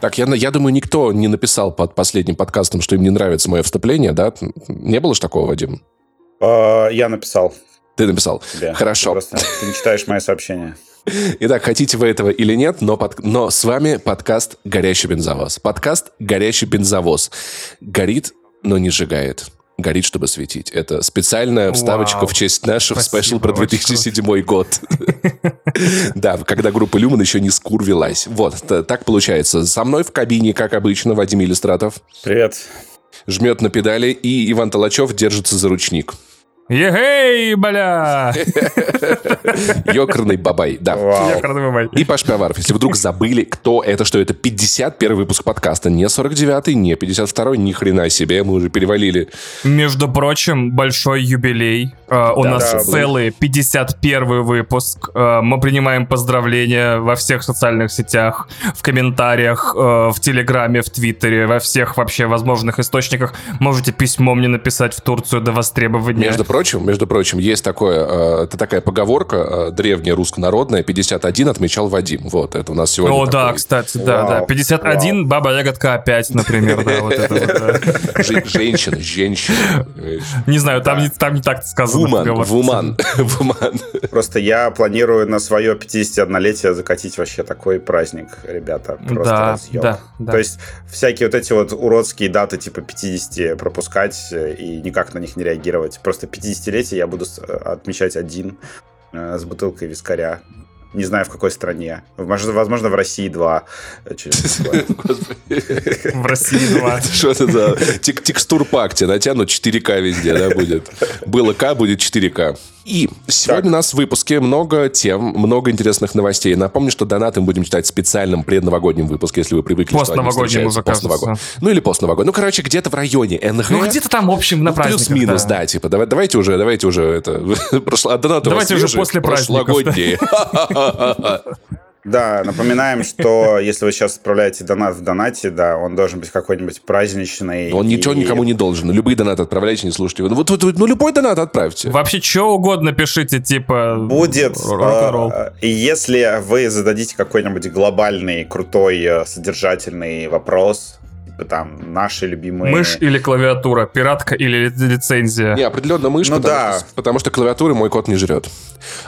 Так, я, я думаю, никто не написал под последним подкастом, что им не нравится мое вступление, да? Не было же такого, Вадим? Uh, я написал. Ты написал. Тебе. Хорошо. Просто ты не читаешь мои сообщения. Итак, хотите вы этого или нет, но, под, но с вами подкаст «Горящий бензовоз». Подкаст «Горящий бензовоз». Горит, но не сжигает. Горит, чтобы светить. Это специальная вставочка Вау. в честь нашего спешл про 2007 год. Да, когда группа Люман еще не скурвилась. Вот, так получается. Со мной в кабине, как обычно, Вадим Иллюстратов. Привет. Жмет на педали, и Иван Толачев держится за ручник. Егей, бля! Ёкарный бабай, да. Ёкарный бабай. И Паш Пивоваров, если вдруг забыли, кто это, что это 51 выпуск подкаста, не 49-й, не 52-й, ни хрена себе, мы уже перевалили. Между прочим, большой юбилей. Uh, у да, нас да, целый 51 выпуск. Uh, мы принимаем поздравления во всех социальных сетях, в комментариях, uh, в Телеграме, в Твиттере, во всех вообще возможных источниках. Можете письмо мне написать в Турцию до востребования. Между прочим, между прочим, есть такое, э, это такая поговорка э, древняя руссконародная, 51 отмечал Вадим. Вот, это у нас сегодня О, такой... да, кстати, да, Вау. да. 51, Вау. баба ягодка опять, например, да, вот это вот. Женщина, женщина. Не знаю, там не там не так сказано. Вуман, вуман, вуман. Просто я планирую на свое 51-летие закатить вообще такой праздник, ребята. Просто да, да, То есть всякие вот эти вот уродские даты типа 50 пропускать и никак на них не реагировать. Просто 50-летие я буду отмечать один э, с бутылкой вискаря. Не знаю, в какой стране. Возможно, в России два. В России два. Что это за текстур-пак? Тебе натянут 4К везде, да, будет? Было К, будет 4К. И сегодня так. у нас в выпуске много тем, много интересных новостей. Напомню, что донаты мы будем читать в специальном предновогоднем выпуске, если вы привыкли, Постновогоднем уже, постновогоднем. Ну или постновогоднем. Ну, короче, где-то в районе НГ. Ну, где-то там, в общем, на ну, Плюс-минус, да. да, типа, давай, давайте уже, давайте уже это... Прошло, донаты давайте уже после праздников. Да, напоминаем, что если вы сейчас отправляете донат в донате, да, он должен быть какой-нибудь праздничный. Он и... ничего никому не должен. Любые донаты отправляйте, не слушайте его. Ну, вот, вот, ну, любой донат отправьте. Вообще, что угодно пишите, типа... Будет, э, если вы зададите какой-нибудь глобальный, крутой, э, содержательный вопрос, там наши любимые... Мышь или клавиатура, пиратка или лицензия? Не, определенно мышь, ну, потому, да. что, потому что клавиатуры мой кот не жрет.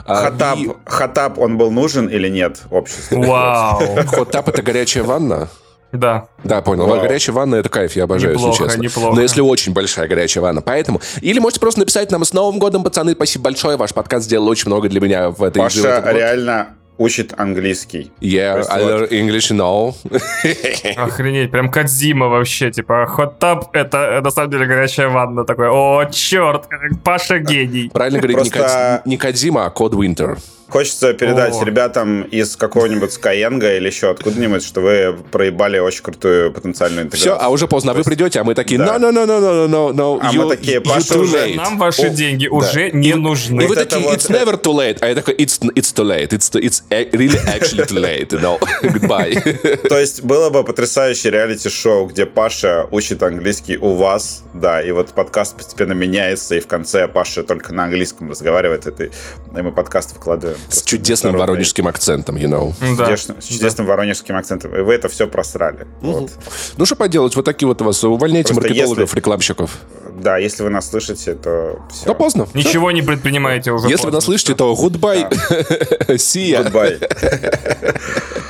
Хатап, а, хатап, он был нужен или нет обществу? Вау. Хатап это горячая ванна? Да. Да, понял. Вау. Горячая ванна это кайф, я обожаю, неплохо, если честно. Неплохо. Но если очень большая горячая ванна. Поэтому. Или можете просто написать нам с Новым годом, пацаны. Спасибо большое. Ваш подкаст сделал очень много для меня в этой Паша реально учит английский. Yeah, I learn English now. Охренеть, прям Кадзима вообще, типа, hot tub — это на самом деле горячая ванна. Такой, о, черт, Паша гений. Правильно говорить, Просто... не Кадзима, а Код Winter. Хочется передать О. ребятам из какого-нибудь Skyeng или еще откуда-нибудь, что вы проебали очень крутую потенциальную интеграцию. Все, а уже поздно, а вы придете, а мы такие, no, no, no, no, no, no, no, А мы такие, Паша, уже... Нам ваши деньги уже не нужны. И вы такие, it's never too late. А я такой, it's, it's too late. It's, it's really actually too late. No, goodbye. То есть было бы потрясающее реалити-шоу, где Паша учит английский у вас, да, и вот подкаст постепенно меняется, и в конце Паша только на английском разговаривает, и мы подкаст выкладываем. С чудесным народный. воронежским акцентом, you know. Да. Чудесным, с чудесным да. воронежским акцентом. И вы это все просрали. Угу. Вот. Ну, что поделать, вот такие вот у вас. Увольняйте Просто маркетологов, если, рекламщиков. Да, если вы нас слышите, то все. То поздно. Ничего не предпринимаете уже Если поздно. вы нас слышите, то goodbye. See ya. Goodbye.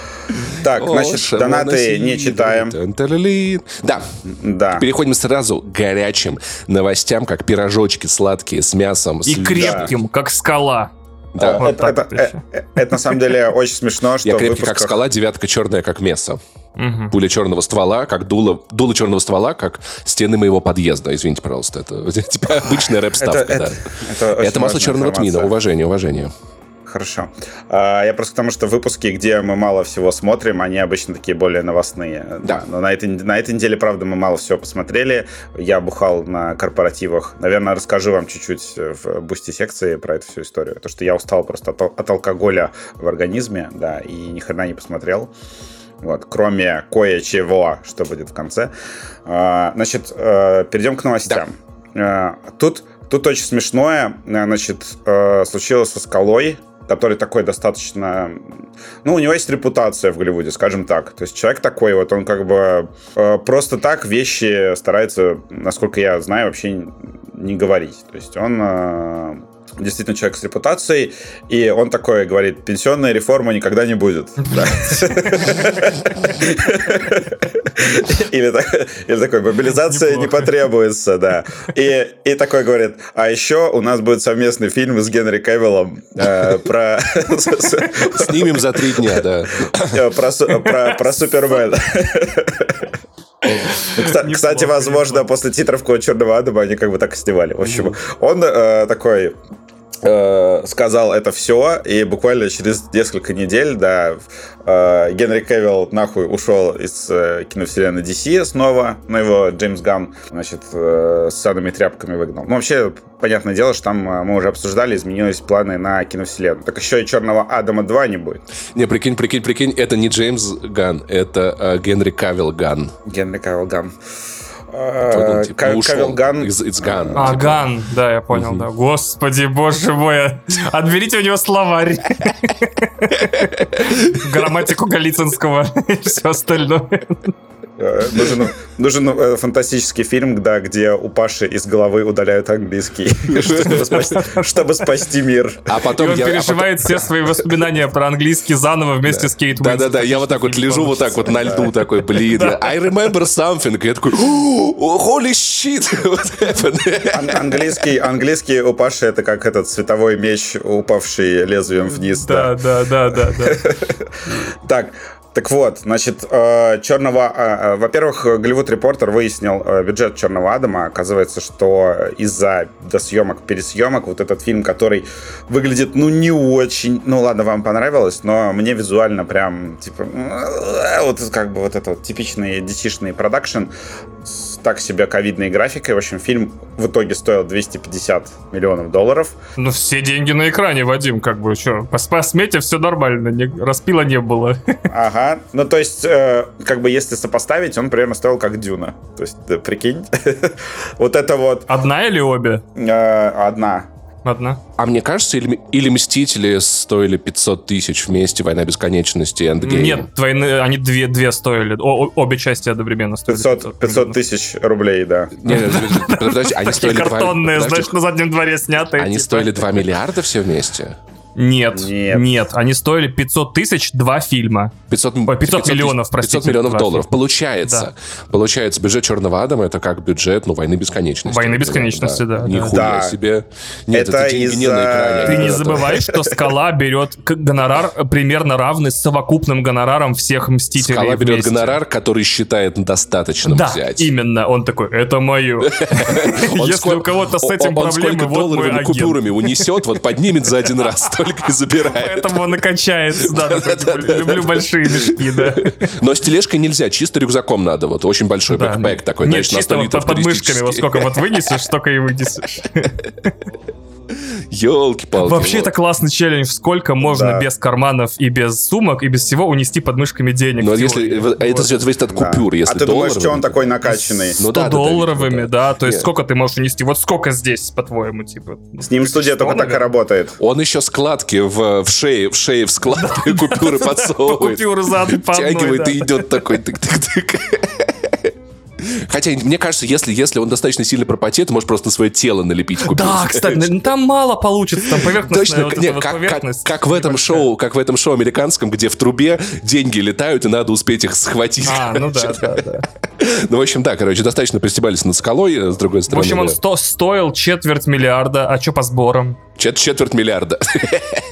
Так, О, значит, донаты не читаем. Да. Да. Переходим сразу к горячим новостям, как пирожочки сладкие с мясом. И с... крепким, да. как скала. Да. Вот это, это, это, э, это на самом деле очень смешно, что Я крепкий выпусках... как скала, девятка черная как место. Угу. Пуля черного ствола, как дуло, дуло черного ствола, как стены моего подъезда. Извините, пожалуйста, это типа обычная рэп-ставка. Это, да. это, это, это масло черного тмина. Уважение, уважение. Хорошо. А, я просто к тому, что выпуски, где мы мало всего смотрим, они обычно такие более новостные. Да. Но на этой, на этой неделе, правда, мы мало всего посмотрели. Я бухал на корпоративах. Наверное, расскажу вам чуть-чуть в бусти-секции про эту всю историю. То, что я устал просто от, от алкоголя в организме, да, и ни хрена не посмотрел. Вот, кроме кое-чего, что будет в конце. А, значит, э, перейдем к новостям. Да. Тут, тут очень смешное, значит, э, случилось со скалой который такой достаточно... Ну, у него есть репутация в Голливуде, скажем так. То есть человек такой, вот он как бы э, просто так вещи старается, насколько я знаю, вообще не говорить. То есть он э, действительно человек с репутацией, и он такой говорит, пенсионная реформа никогда не будет. Или, такой, мобилизация не потребуется, да. И, такой говорит, а еще у нас будет совместный фильм с Генри Кевиллом э, про... Снимем за три дня, да. Э, про, Супермена. Кстати, возможно, после титров Черного Адама они как бы так и снимали. В общем, он э, такой сказал это все, и буквально через несколько недель, да, э, Генри Кевилл нахуй ушел из э, киновселенной DC снова, но его Джеймс Ган, значит, ссаными тряпками выгнал. Ну, вообще, понятное дело, что там мы уже обсуждали, изменились планы на киновселенную. Так еще и Черного Адама 2 не будет. Не, прикинь, прикинь, прикинь, это не Джеймс Ган, это Генри Кавилл gone. Генри Кавилл gone. Э, Кавил Ган. It's Ган. А, типа. Ган, да, я понял, да. Господи, боже мой. Отберите у него словарь. Грамматику Голицынского и все остальное. Э, нужен, нужен э, фантастический фильм, да, где у Паши из головы удаляют английский, чтобы спасти, чтобы спасти мир. А потом и он я, переживает а потом... все свои воспоминания про английский заново вместе да. с Кейт Да-да-да, я вот так вот лежу вот так вот на льду такой, блин, I remember something. Я такой, holy shit, what Английский, английский у Паши это как этот световой меч, упавший лезвием вниз. Да, да, да, да. да. Так, так вот, значит, э, черного... Э, э, во-первых, Голливуд Репортер выяснил бюджет Черного Адама. Оказывается, что из-за досъемок, пересъемок, вот этот фильм, который выглядит, ну, не очень... Ну, ладно, вам понравилось, но мне визуально прям, типа, вот как бы вот это вот типичный dc продакшн так себе ковидной графикой. В общем, фильм в итоге стоил 250 миллионов долларов. Ну, все деньги на экране, Вадим, как бы, что, по, по смете все нормально, не, распила не было. Ага, ну, то есть, э, как бы, если сопоставить, он примерно стоил как Дюна. То есть, да, прикинь, вот это вот... Одна или обе? Э, одна. Одна. А мне кажется, или, или «Мстители» стоили 500 тысяч вместе, «Война бесконечности» и «Эндгейм»? Нет, войны, они две, две стоили. О, обе части одновременно стоили. 500, 500 тысяч рублей, да. Нет, подожди, они стоили... картонные, знаешь, на заднем дворе снятые. Они типа. стоили 2 миллиарда все вместе? Нет, нет, нет, они стоили 500 тысяч два фильма. 500, 500, 500 миллионов, простите. 500 миллионов долларов. Фильма. Получается, да. получается, бюджет Черного Адама это как бюджет, ну, Войны Бесконечности. Войны Бесконечности, да. да Нихуя да. себе. Нет, это, это деньги не на экране. Ты не забывай, что Скала берет гонорар примерно равный с совокупным гонораром всех Мстителей Скала берет гонорар, который считает достаточным да, взять. именно. Он такой, это мое. Если у кого-то с этим проблемы, вот мой агент. купюрами унесет, вот поднимет за один раз, только и забирает. Поэтому он и качается, да. Люблю большие мешки, да. Но с тележкой нельзя, чисто рюкзаком надо. Вот очень большой бэкпэк такой, знаешь, на 100 литров под мышками, вот сколько вот вынесешь, столько и вынесешь. Елки-палки. Вообще вот. это классный челлендж. Сколько можно да. без карманов и без сумок и без всего унести под мышками денег. Но если вот. это зависит от купюр. Да. Если а ты думаешь, что он такой накачанный? 100 ну, да, долларовыми, да. да. То есть Нет. сколько ты можешь унести? Вот сколько здесь, по-твоему, типа? С ним студия только так и работает. Он еще складки в, в шее, в шее в складке купюры подсовывает. Купюры за Тягивает и идет такой тык-тык-тык. Хотя, мне кажется, если, если он достаточно сильно пропотеет, может просто свое тело налепить купить. Да, кстати, там мало получится, там поверхностная Точно, вот нет, как, поверхность. Как, как в этом шоу, как в этом шоу американском, где в трубе деньги летают, и надо успеть их схватить. А, ну да, да, да. Ну, в общем, да, короче, достаточно пристебались над скалой, э, с другой стороны. В общем, он сто, стоил четверть миллиарда, а что по сборам? Чет четверть миллиарда.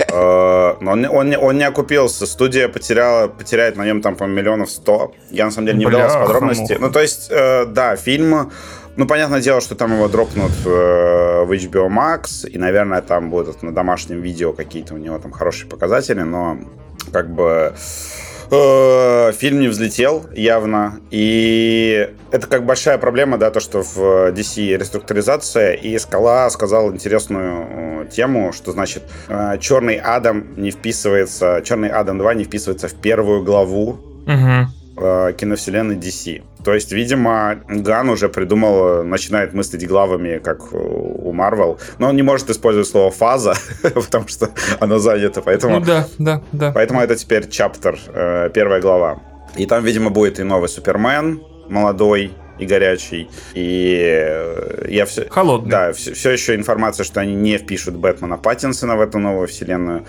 Э, он, он, он не окупился. Студия потеряла, потеряет на нем там, по миллионов сто. Я, на самом деле, не вдавался в подробности. Ну, то есть, э, да, фильм... Ну, понятное дело, что там его дропнут э, в HBO Max, и, наверное, там будут на домашнем видео какие-то у него там хорошие показатели, но как бы фильм не взлетел явно. И это как большая проблема, да, то, что в DC реструктуризация. И Скала сказал интересную э, тему, что значит э, Черный Адам не вписывается, Черный Адам 2 не вписывается в первую главу. Угу. Э, киновселенной DC. То есть, видимо, Ган уже придумал, начинает мыслить главами, как у Марвел, но он не может использовать слово фаза, потому что оно занято, поэтому... Ну да, да, да. Поэтому это теперь чаптер, э, первая глава. И там, видимо, будет и новый Супермен, молодой, и горячий. И э, я все... Холодный. Да, все, все еще информация, что они не впишут Бэтмена Паттинсона в эту новую вселенную.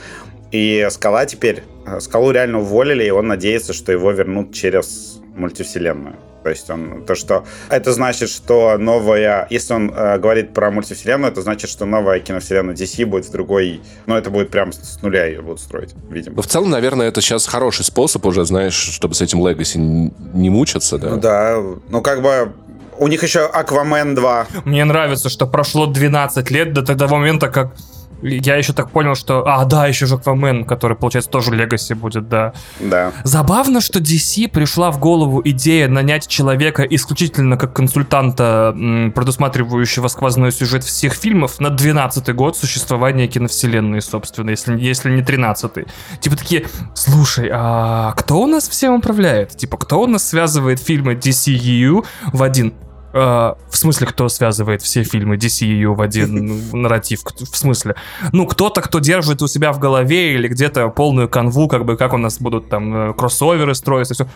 И Скала теперь... Э, Скалу реально уволили, и он надеется, что его вернут через мультивселенную. То есть он то, что это значит, что новая, если он э, говорит про мультивселенную, это значит, что новая киновселенная DC будет в другой, ну это будет прям с нуля ее будут строить, видимо. Но в целом, наверное, это сейчас хороший способ уже, знаешь, чтобы с этим Legacy не мучаться, да? Ну да, ну как бы у них еще Аквамен 2. Мне нравится, что прошло 12 лет до того момента, как я еще так понял, что... А, да, еще же Аквамен, который, получается, тоже Легаси будет, да. Да. Забавно, что DC пришла в голову идея нанять человека исключительно как консультанта, предусматривающего сквозной сюжет всех фильмов на 12-й год существования киновселенной, собственно, если, если не 13-й. Типа такие, слушай, а кто у нас всем управляет? Типа, кто у нас связывает фильмы DCU в один в смысле, кто связывает все фильмы DCU в один нарратив? В смысле? Ну, кто-то, кто держит у себя в голове или где-то полную канву, как бы, как у нас будут там э, кроссоверы строиться, все.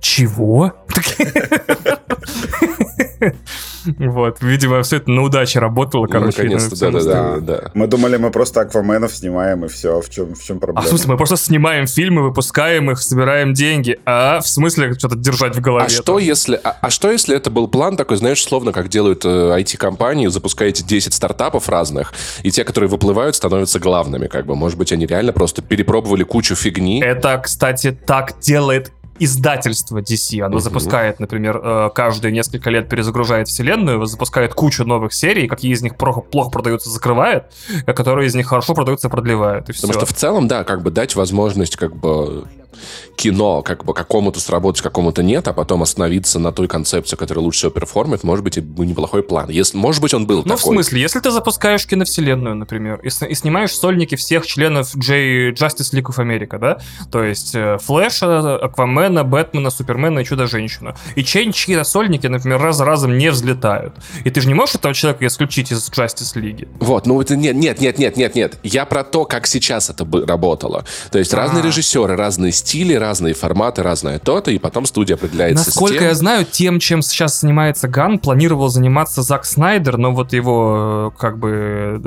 Чего? Вот, видимо, все это на удаче работало, короче. Наконец-то, да, да, да, Мы думали, мы просто Акваменов снимаем, и все. В чем, в чем проблема? А в смысле, мы просто снимаем фильмы, выпускаем их, собираем деньги. А в смысле что-то держать в голове? А что, если, а, а что, если это был план такой, знаешь, словно как делают э, IT-компании, запускаете 10 стартапов разных, и те, которые выплывают, становятся главными, как бы. Может быть, они реально просто перепробовали кучу фигни. Это, кстати, так делает издательство DC. Оно uh-huh. запускает, например, э, каждые несколько лет перезагружает вселенную, запускает кучу новых серий, какие из них плохо, плохо продаются, закрывает, а которые из них хорошо продаются, продлевает. И Потому все. что в целом, да, как бы дать возможность как бы кино как бы какому-то сработать, какому-то нет, а потом остановиться на той концепции, которая лучше всего перформит, может быть, и неплохой план. Если, может быть, он был ну, такой. в смысле, если ты запускаешь киновселенную, например, и, и снимаешь сольники всех членов J Justice League of America, да, то есть э, Флэша, Аквамена, Бэтмена, Супермена и Чудо-женщину, и чьи-то сольники, например, раз за разом не взлетают. И ты же не можешь этого человека исключить из Justice League. Вот, ну это нет, нет, нет, нет, нет, нет. Я про то, как сейчас это бы работало. То есть А-а-а. разные режиссеры, разные стили, разные форматы, разное то-то, и потом студия определяется Насколько тем... я знаю, тем, чем сейчас занимается Ган, планировал заниматься Зак Снайдер, но вот его, как бы,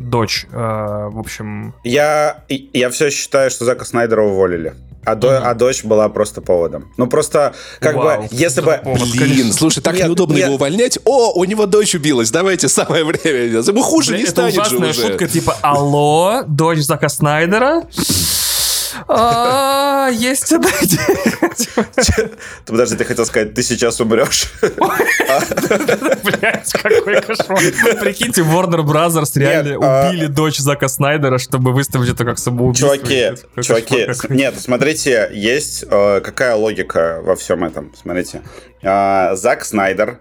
дочь, э, в общем... Я, я все считаю, что Зака Снайдера уволили. А, до, а дочь была просто поводом. Ну просто, как Вау, бы, если бы... Блин, слушай, так нет, неудобно нет. его увольнять. О, у него дочь убилась, давайте самое время. Ему хуже Блин, не станет это ужасная же уже. шутка, типа, алло, дочь Зака Снайдера? А, есть одна Подожди, ты хотел сказать, ты сейчас умрешь. Блять, какой кошмар. Прикиньте, Warner Brothers реально а- убили дочь Зака Снайдера, чтобы выставить это как самоубийство. Чуваки, чуваки, нет, смотрите, есть э, какая логика во всем этом. Смотрите. А, Зак Снайдер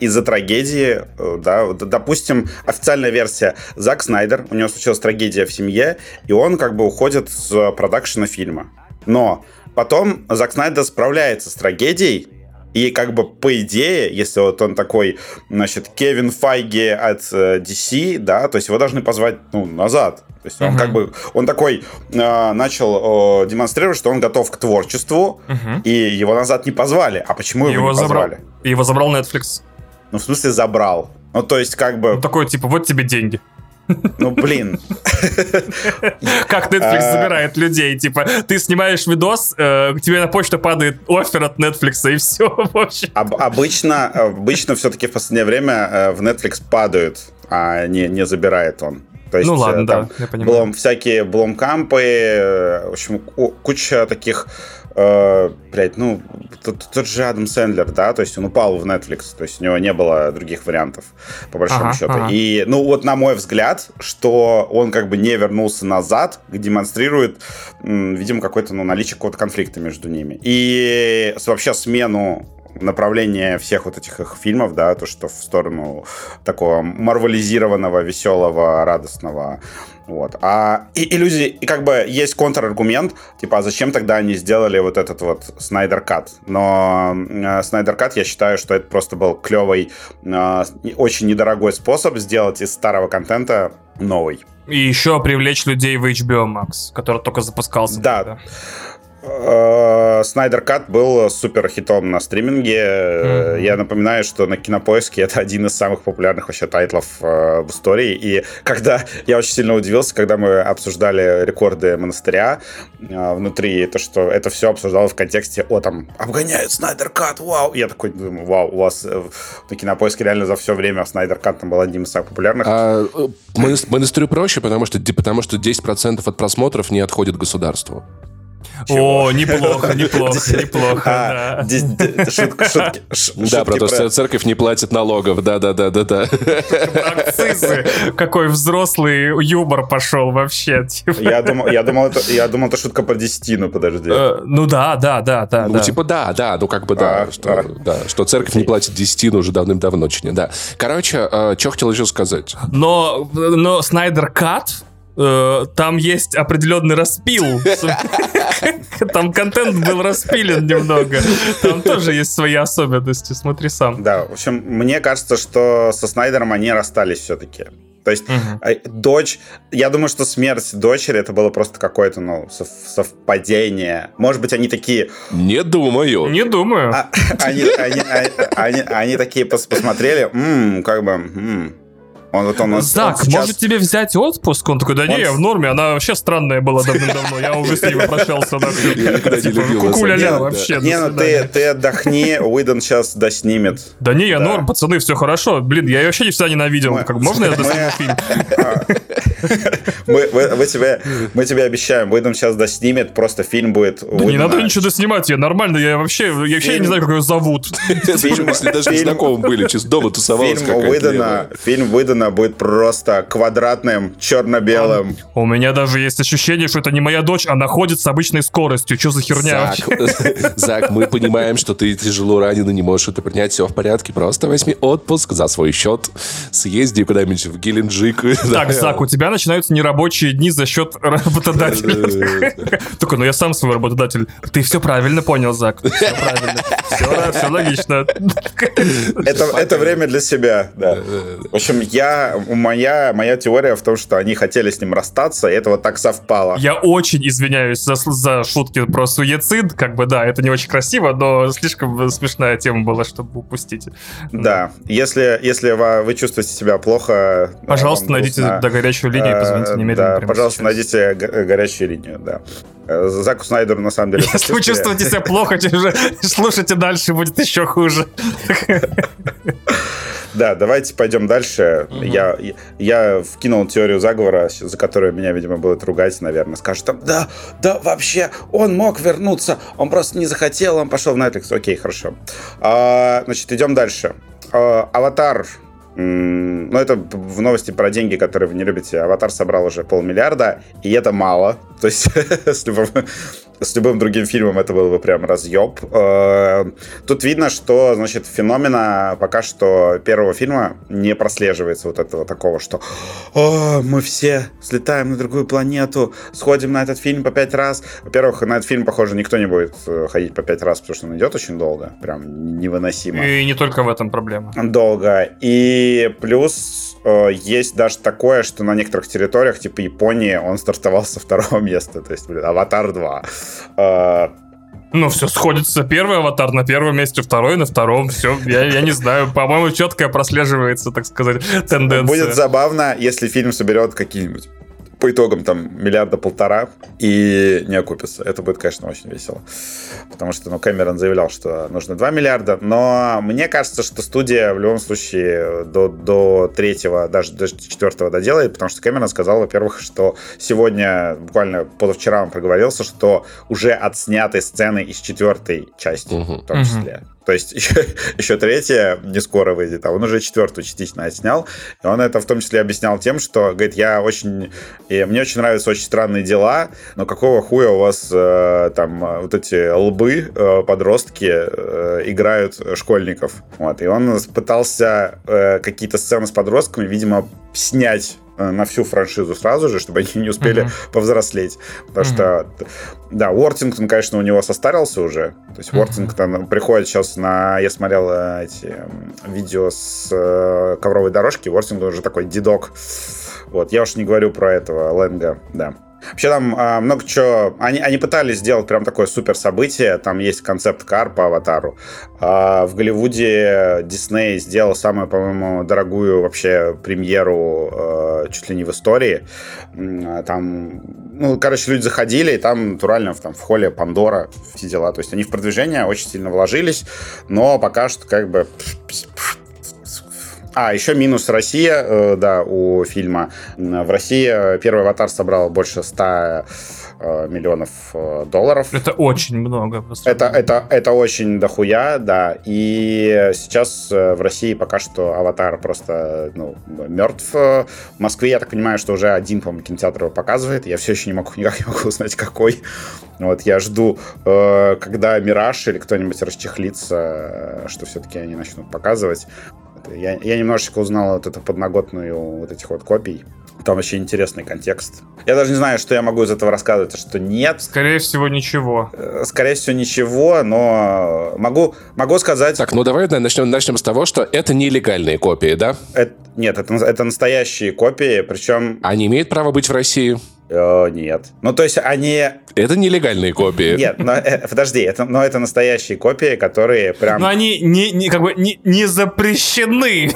из-за трагедии, э, да, допустим, официальная версия, Зак Снайдер, у него случилась трагедия в семье, и он как бы уходит с продакшена фильма. Но потом Зак Снайдер справляется с трагедией, и как бы по идее, если вот он такой, значит, Кевин Файги от э, DC, да, то есть его должны позвать, ну, назад. То есть он uh-huh. как бы, он такой э, начал э, демонстрировать, что он готов к творчеству, uh-huh. и его назад не позвали. А почему его, его не позвали? Забрал, его забрал Netflix. Ну, в смысле, забрал. Ну, то есть, как бы... Ну, такой, типа, вот тебе деньги. Ну, блин. Как Netflix а. забирает людей. Типа, ты снимаешь видос, э, тебе на почту падает офер от Netflix, и все, в общем. Обычно, обычно все-таки в последнее время э, в Netflix падают, а не, не забирает он. То есть, ну ладно, э, там, да, я понимаю. Блом, всякие бломкампы, в общем, куча таких э, блядь, ну, тот, тот же Адам Сэндлер, да, то есть он упал в Netflix, то есть у него не было других вариантов, по большому ага, счету. Ага. И, ну, вот на мой взгляд, что он как бы не вернулся назад, демонстрирует, видимо, какое-то, ну, наличие какого-то конфликта между ними. И вообще смену направление всех вот этих их фильмов, да, то, что в сторону такого марвализированного, веселого, радостного. Вот. А и, и люди, и как бы есть контраргумент, типа, а зачем тогда они сделали вот этот вот Snyder Cut? Но э, Snyder Cut, я считаю, что это просто был клевый, э, очень недорогой способ сделать из старого контента новый. И еще привлечь людей в HBO Max, который только запускался. Да. Тогда. Э, Snyder Cut был супер хитом на стриминге. Mm-hmm. Я напоминаю, что на Кинопоиске это один из самых популярных вообще тайтлов э, в истории. И когда я очень сильно удивился, когда мы обсуждали рекорды монастыря внутри, то что это все обсуждалось в контексте, о, там, обгоняет Снайдер Кат, вау. Я такой думаю, вау, у вас на Кинопоиске реально за все время Снайдер Кат был одним из самых популярных. А, монастырю проще, потому что, потому что 10% от просмотров не отходит государству. О, неплохо, неплохо, неплохо. А, да, про то, что церковь не платит налогов, да-да-да-да-да. Акцизы. Какой взрослый юмор пошел вообще. Типа. Я думал, я думал, это, я думал, это шутка про десятину, подожди. Э, ну да, да, да, да. Ну типа да, да, ну как бы да, а, что, да, что церковь не платит десятину уже давным-давно очень, да. Короче, э, что хотел еще сказать. Но, но Снайдер Кат там есть определенный распил. Там контент был распилен немного. Там тоже есть свои особенности, смотри сам. Да, в общем, мне кажется, что со Снайдером они расстались все-таки. То есть угу. дочь, я думаю, что смерть дочери это было просто какое-то, ну, совпадение. Может быть, они такие... Не думаю. Не думаю. А, они, они, они, они, они такие посмотрели, м-м, как бы, м-м, он вот он, Зак, он сейчас... может тебе взять отпуск? Он такой, да он... не, в норме, она вообще странная была давным-давно, я уже с ней попрощался. Типа, Кукуля-ля вообще. Не, ну ты отдахни, Уидон сейчас доснимет. Да не, я норм, пацаны, все хорошо. Блин, я вообще не всегда ненавидел. Можно я досниму фильм? Мы тебе мы тебе обещаем, Уидон сейчас доснимет, просто фильм будет... Да не надо ничего доснимать, я нормально, я вообще я вообще не знаю, как ее зовут. Если даже знакомы были, чисто дома тусовался. Фильм Уидона, фильм Уидона Логана будет просто квадратным, черно-белым. У меня даже есть ощущение, что это не моя дочь, а находится с обычной скоростью. Что за херня? Зак, Зак, мы понимаем, что ты тяжело ранен и не можешь это принять. Все в порядке. Просто возьми отпуск за свой счет. Съезди куда-нибудь в Геленджик. Так, Зак, у тебя начинаются нерабочие дни за счет работодателя. Только, ну я сам свой работодатель. Ты все правильно понял, Зак. Все правильно. Все, все логично. Это, это время для себя, да. В общем, я моя, моя теория в том, что они хотели с ним расстаться, и это вот так совпало. Я очень извиняюсь за, за шутки про суицид, как бы, да, это не очень красиво, но слишком смешная тема была, чтобы упустить. Да, если, если вы, чувствуете себя плохо... Пожалуйста, найдите грустно, горячую линию и позвоните немедленно. Да, пожалуйста, сейчас. найдите горячую линию, да. Э, Заку Снайдеру, на самом деле... Если вы чувствуете себя плохо, слушайте дальше, будет еще хуже. Да, давайте пойдем дальше. Угу. Я, я вкинул теорию заговора, за которую меня, видимо, будут ругать, наверное. Скажут там, да, да, вообще, он мог вернуться, он просто не захотел, он пошел в Netflix. Окей, хорошо. А, значит, идем дальше. А, Аватар ну, это в новости про деньги, которые вы не любите. Аватар собрал уже полмиллиарда, и это мало. То есть с любым, другим фильмом это был бы прям разъеб. Э, тут видно, что, значит, феномена пока что первого фильма не прослеживается вот этого такого, что О, мы все слетаем на другую планету, сходим на этот фильм по пять раз. Во-первых, на этот фильм, похоже, никто не будет э, ходить по пять раз, потому что он идет очень долго. Прям невыносимо. И не только в этом проблема. Долго. И плюс э, есть даже такое, что на некоторых территориях, типа Японии, он стартовал со второго места. То есть, блин, Аватар 2. Э, ну, все сходится. Первый аватар на первом месте, второй на втором. Все, я, я не знаю. По-моему, четкая прослеживается, так сказать, тенденция. Будет забавно, если фильм соберет какие-нибудь по итогам там миллиарда полтора и не окупится. Это будет, конечно, очень весело. Потому что, ну, Кэмерон заявлял, что нужно 2 миллиарда, но мне кажется, что студия в любом случае до, до третьего, даже до четвертого доделает, потому что Кэмерон сказал, во-первых, что сегодня, буквально позавчера он проговорился, что уже отсняты сцены из четвертой части, угу. в том числе. Угу. То есть еще, еще третья не скоро выйдет, а он уже четвертую частично отснял. И он это в том числе объяснял тем, что, говорит, я очень... И мне очень нравятся очень странные дела, но какого хуя у вас э, там вот эти лбы э, подростки э, играют школьников? Вот. И он пытался э, какие-то сцены с подростками, видимо, снять на всю франшизу сразу же, чтобы они не успели uh-huh. повзрослеть. Потому uh-huh. что, да, Уортингтон, конечно, у него состарился уже. То есть uh-huh. Уортингтон приходит сейчас на... Я смотрел э, эти видео с э, ковровой дорожки. Уортингтон уже такой дедок. Вот, я уж не говорю про этого Лэнга, да. Вообще там а, много чего... Они, они пытались сделать прям такое супер событие. Там есть концепт-кар по аватару. А, в Голливуде Дисней сделал самую, по-моему, дорогую вообще премьеру а, чуть ли не в истории. Там, ну, короче, люди заходили, и там натурально там, в холле Пандора все дела. То есть они в продвижение очень сильно вложились, но пока что как бы а, еще минус Россия, э, да, у фильма. В России первый «Аватар» собрал больше 100 э, миллионов э, долларов. Это очень много. Это, это, это очень дохуя, да. И сейчас в России пока что «Аватар» просто ну, мертв. В Москве, я так понимаю, что уже один, по-моему, кинотеатр его показывает. Я все еще не могу, никак не могу узнать, какой. Вот я жду, когда «Мираж» или кто-нибудь расчехлится, что все-таки они начнут показывать. Я, я немножечко узнал вот эту подноготную вот этих вот копий. Там вообще интересный контекст. Я даже не знаю, что я могу из этого рассказывать, а что нет. Скорее всего, ничего. Э, скорее всего, ничего, но могу, могу сказать... Так, ну давай начнем, начнем с того, что это нелегальные копии, да? Это, нет, это, это настоящие копии, причем... Они имеют право быть в России? Э, нет. Ну, то есть они... Это нелегальные копии. Нет, но, э, подожди, это, но это настоящие копии, которые прям... Но они не, не, как бы не, не запрещены.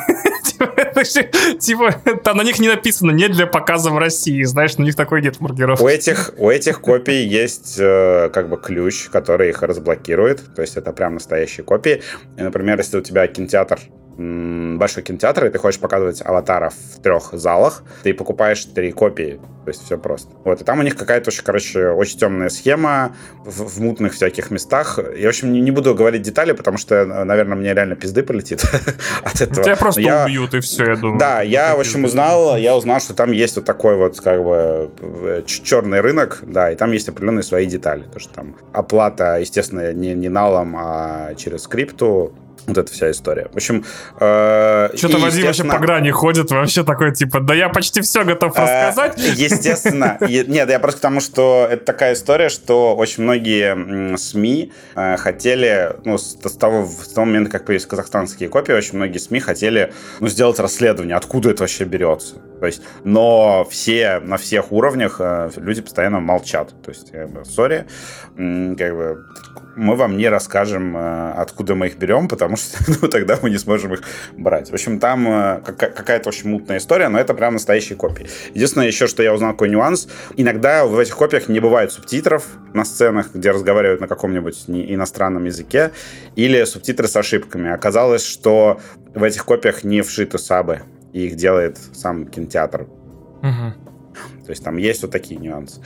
Типа, там на них не написано «не для показа в России», знаешь, на них такой нет маркировки. У этих, у этих копий есть э, как бы ключ, который их разблокирует, то есть это прям настоящие копии. И, например, если у тебя кинотеатр большой кинотеатр, и ты хочешь показывать аватара в трех залах, ты покупаешь три копии. То есть все просто. Вот, и там у них какая-то очень, короче, очень темная схема в, в мутных всяких местах. Я, в общем, не, не буду говорить детали, потому что, наверное, мне реально пизды полетит от этого. Тебя просто я... убьют, и все, я думаю. Да, я, в общем, узнал, я узнал, что там есть вот такой вот, как бы, э, черный рынок, да, и там есть определенные свои детали. То, что там оплата, естественно, не, не налом, а через скрипту, вот эта вся история. В общем... Э, Что-то Вадим вообще по грани ходит, вообще такой, типа, да я почти все готов э, рассказать. естественно. Нет, я просто к тому, что это такая история, что очень многие СМИ э, хотели, ну, с, того, с того момента, как появились казахстанские копии, очень многие СМИ хотели, ну, сделать расследование, откуда это вообще берется. То есть, но все, на всех уровнях э, люди постоянно молчат. То есть, сори, как бы мы вам не расскажем, э, откуда мы их берем, потому что ну, тогда мы не сможем их брать. В общем, там э, какая-то очень мутная история, но это прям настоящие копии. Единственное еще, что я узнал какой нюанс, иногда в этих копиях не бывает субтитров на сценах, где разговаривают на каком-нибудь иностранном языке, или субтитры с ошибками. Оказалось, что в этих копиях не вшиты сабы, и их делает сам кинотеатр. Угу. То есть там есть вот такие нюансы.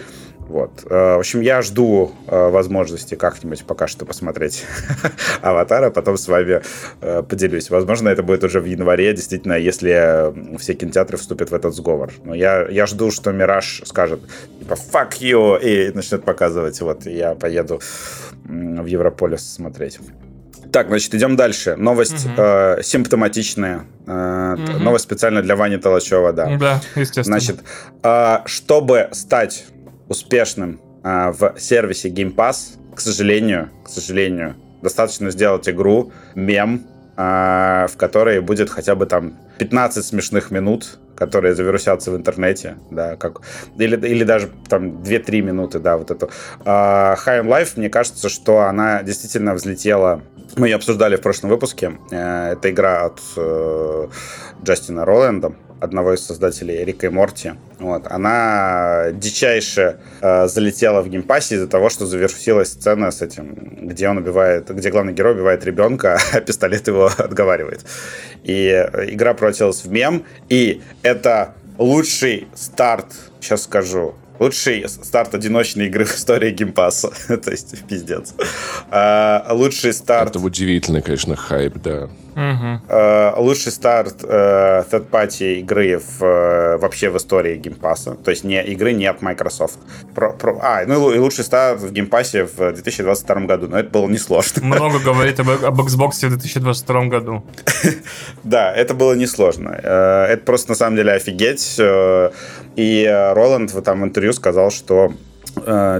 Вот. Э, в общем, я жду э, возможности как-нибудь пока что посмотреть «Аватара», потом с вами э, поделюсь. Возможно, это будет уже в январе, действительно, если все кинотеатры вступят в этот сговор. Но я, я жду, что «Мираж» скажет, типа, «fuck you», и начнет показывать. Вот, и я поеду в Европолис смотреть. Так, значит, идем дальше. Новость угу. э, симптоматичная. Э, угу. Новость специально для Вани Толачева, да. Да, естественно. Значит, э, чтобы стать успешным э, в сервисе Game Pass, к сожалению, к сожалению, достаточно сделать игру, мем, э, в которой будет хотя бы там 15 смешных минут, которые завирусятся в интернете, да, как, или, или даже там 2-3 минуты, да, вот эту. А, High on Life, мне кажется, что она действительно взлетела мы ее обсуждали в прошлом выпуске. Э, это игра от э, Джастина Ройланда, одного из создателей Рика и Морти. Вот. Она дичайше э, залетела в Game Pass е из-за того, что завершилась сцена с этим, где он убивает, где главный герой убивает ребенка, а пистолет его отговаривает. И игра превратилась в мем, и это лучший старт, сейчас скажу, Лучший старт одиночной игры в истории Game Pass а. То есть, пиздец. А, лучший старт... Это удивительный, конечно, хайп, да. Угу. лучший старт э, third-party игры в, э, вообще в истории Game Pass а. То есть не, игры не от Microsoft. Про, про, а, ну и лучший старт в Game Pass е в 2022 году. Но это было несложно. Много говорит об, об Xbox в 2022 году. да, это было несложно. Это просто на самом деле офигеть. И Роланд в там интервью сказал, что Э,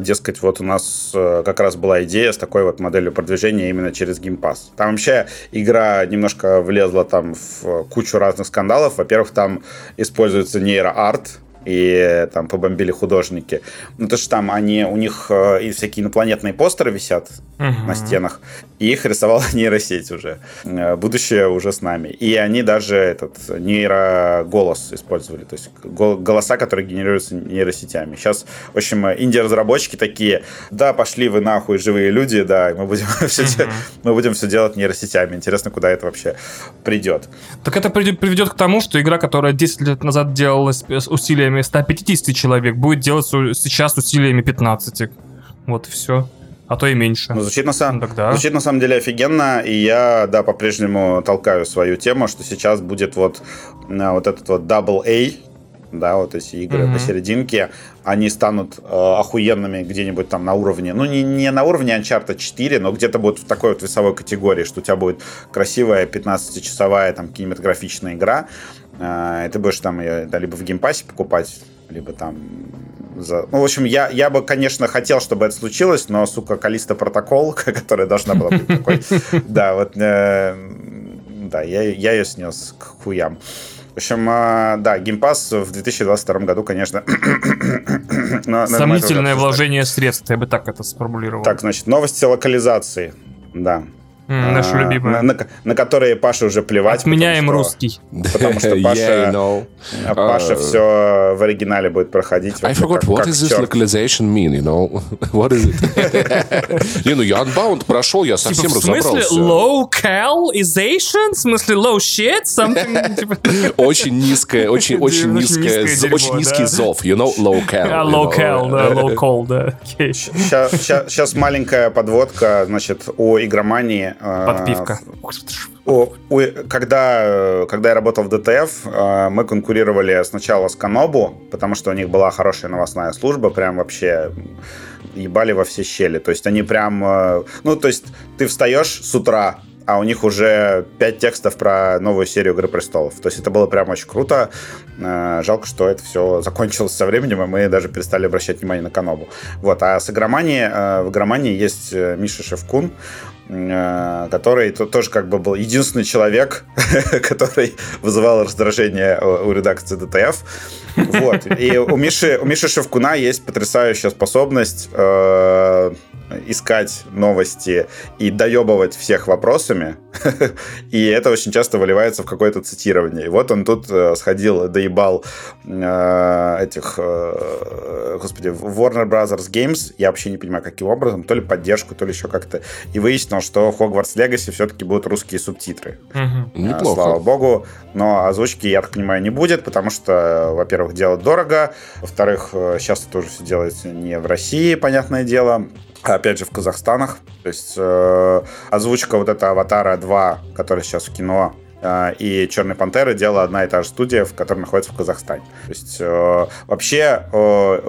дескать, вот у нас э, как раз была идея с такой вот моделью продвижения именно через Game Pass. Там вообще игра немножко влезла там в кучу разных скандалов. Во-первых, там используется нейроарт, и там побомбили художники. Ну, то что там они, у них э, и всякие инопланетные постеры висят uh-huh. на стенах, и их рисовала нейросеть уже. Э, будущее уже с нами. И они даже этот нейроголос использовали, то есть голоса, которые генерируются нейросетями. Сейчас, в общем, инди-разработчики такие, да, пошли вы нахуй, живые люди, да, мы будем, все, uh-huh. мы будем все делать нейросетями. Интересно, куда это вообще придет. Так это приведет к тому, что игра, которая 10 лет назад делалась усилиями усилиями 150 человек будет делать сейчас усилиями 15. Вот и все. А то и меньше. Ну, звучит, на сам... Тогда... звучит на самом деле офигенно, и я, да, по-прежнему толкаю свою тему, что сейчас будет вот, э, вот этот вот Double A, да, вот эти игры mm-hmm. посерединке, они станут э, охуенными где-нибудь там на уровне, ну не, не на уровне Uncharted 4, но где-то будут в такой вот весовой категории, что у тебя будет красивая 15-часовая там кинематографичная игра, э, и ты будешь там ее да, либо в геймпассе покупать, либо там за... Ну, в общем, я, я бы, конечно, хотел, чтобы это случилось, но, сука, Калиста протокол, которая должна была быть такой, да, вот, э, да, я, ее снес к хуям. В общем, э, да, геймпас в 2022 году, конечно... Сомнительное вложение средств, я бы так это сформулировал. Так, значит, новости локализации. Да, Mm, наша а, любимая. На, на, на которые Паша уже плевать. Отменяем что, русский. Потому что Паша, yeah, know. Паша uh, все в оригинале будет проходить. I forgot, как, what как is this localization mean, you know? What is it? Не, ну я Unbound прошел, я типа, совсем разобрался. В смысле localization? В смысле low shit? Something, типа... Очень низкое, очень, очень низкое, очень низкий зов, you know, local. А, local, да, local, да. Сейчас маленькая подводка, значит, о игромании а, Подпивка. О, когда, когда я работал в ДТФ, а, мы конкурировали сначала с Канобу, потому что у них была хорошая новостная служба, прям вообще ебали во все щели. То есть они прям... А, ну, то есть ты встаешь с утра, а у них уже пять текстов про новую серию «Игры престолов». То есть это было прям очень круто. Жалко, что это все закончилось со временем, и мы даже перестали обращать внимание на Канобу. Вот. А с игроманией, в игромании есть э, Миша Шевкун. Э, который тоже как бы был единственный человек, который вызывал раздражение у редакции ДТФ. Вот. И у Миши, у Миши Шевкуна есть потрясающая способность э, искать новости и доебывать всех вопросами. и это очень часто выливается в какое-то цитирование. И вот он тут э, сходил, доебал этих, э, господи, Warner Brothers Games. Я вообще не понимаю, каким образом. То ли поддержку, то ли еще как-то. И выяснил, что в Hogwarts Legacy все-таки будут русские субтитры. Неплохо. Слава богу. Но озвучки, я так понимаю, не будет, потому что, во-первых, делать дорого. Во-вторых, сейчас это тоже все делается не в России, понятное дело опять же, в Казахстанах. То есть э, озвучка вот этого «Аватара 2», который сейчас в кино, э, и «Черной пантеры» делала одна и та же студия, в которой находится в Казахстане. То есть э, вообще э,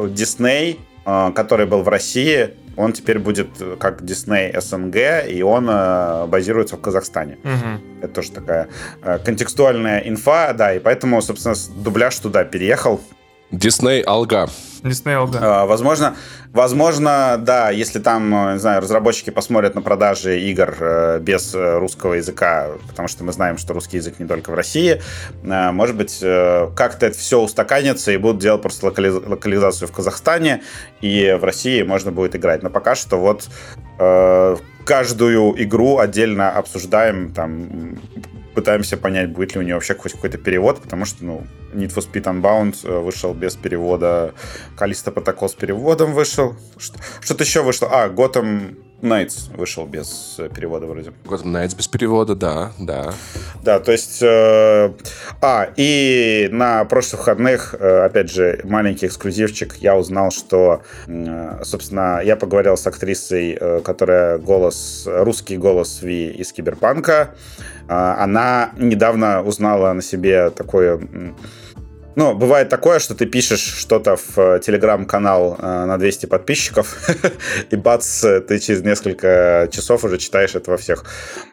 Disney, э, который был в России, он теперь будет как Disney СНГ, и он э, базируется в Казахстане. Угу. Это тоже такая э, контекстуальная инфа, да, и поэтому, собственно, дубляж туда переехал. Дисней Алга. Дисней Алга. А, возможно, возможно, да, если там, э, не знаю, разработчики посмотрят на продажи игр э, без э, русского языка, потому что мы знаем, что русский язык не только в России, может быть, как-то это все устаканится и будут делать просто локализацию в Казахстане, и в России можно будет играть. Но пока что вот каждую игру отдельно обсуждаем, там пытаемся понять, будет ли у нее вообще хоть какой-то перевод, потому что, ну, Need for Speed Unbound э, вышел без перевода, Калиста Протокол с переводом вышел, что-то еще вышло, а, Gotham Найтс вышел без э, перевода вроде. Готэм Найтс без перевода, да, да. Да, то есть... Э, а, и на прошлых выходных, э, опять же, маленький эксклюзивчик, я узнал, что, э, собственно, я поговорил с актрисой, э, которая голос, русский голос Ви из Киберпанка. Э, она недавно узнала на себе такое ну, бывает такое, что ты пишешь что-то в э, телеграм-канал э, на 200 подписчиков, и бац, ты через несколько часов уже читаешь это во всех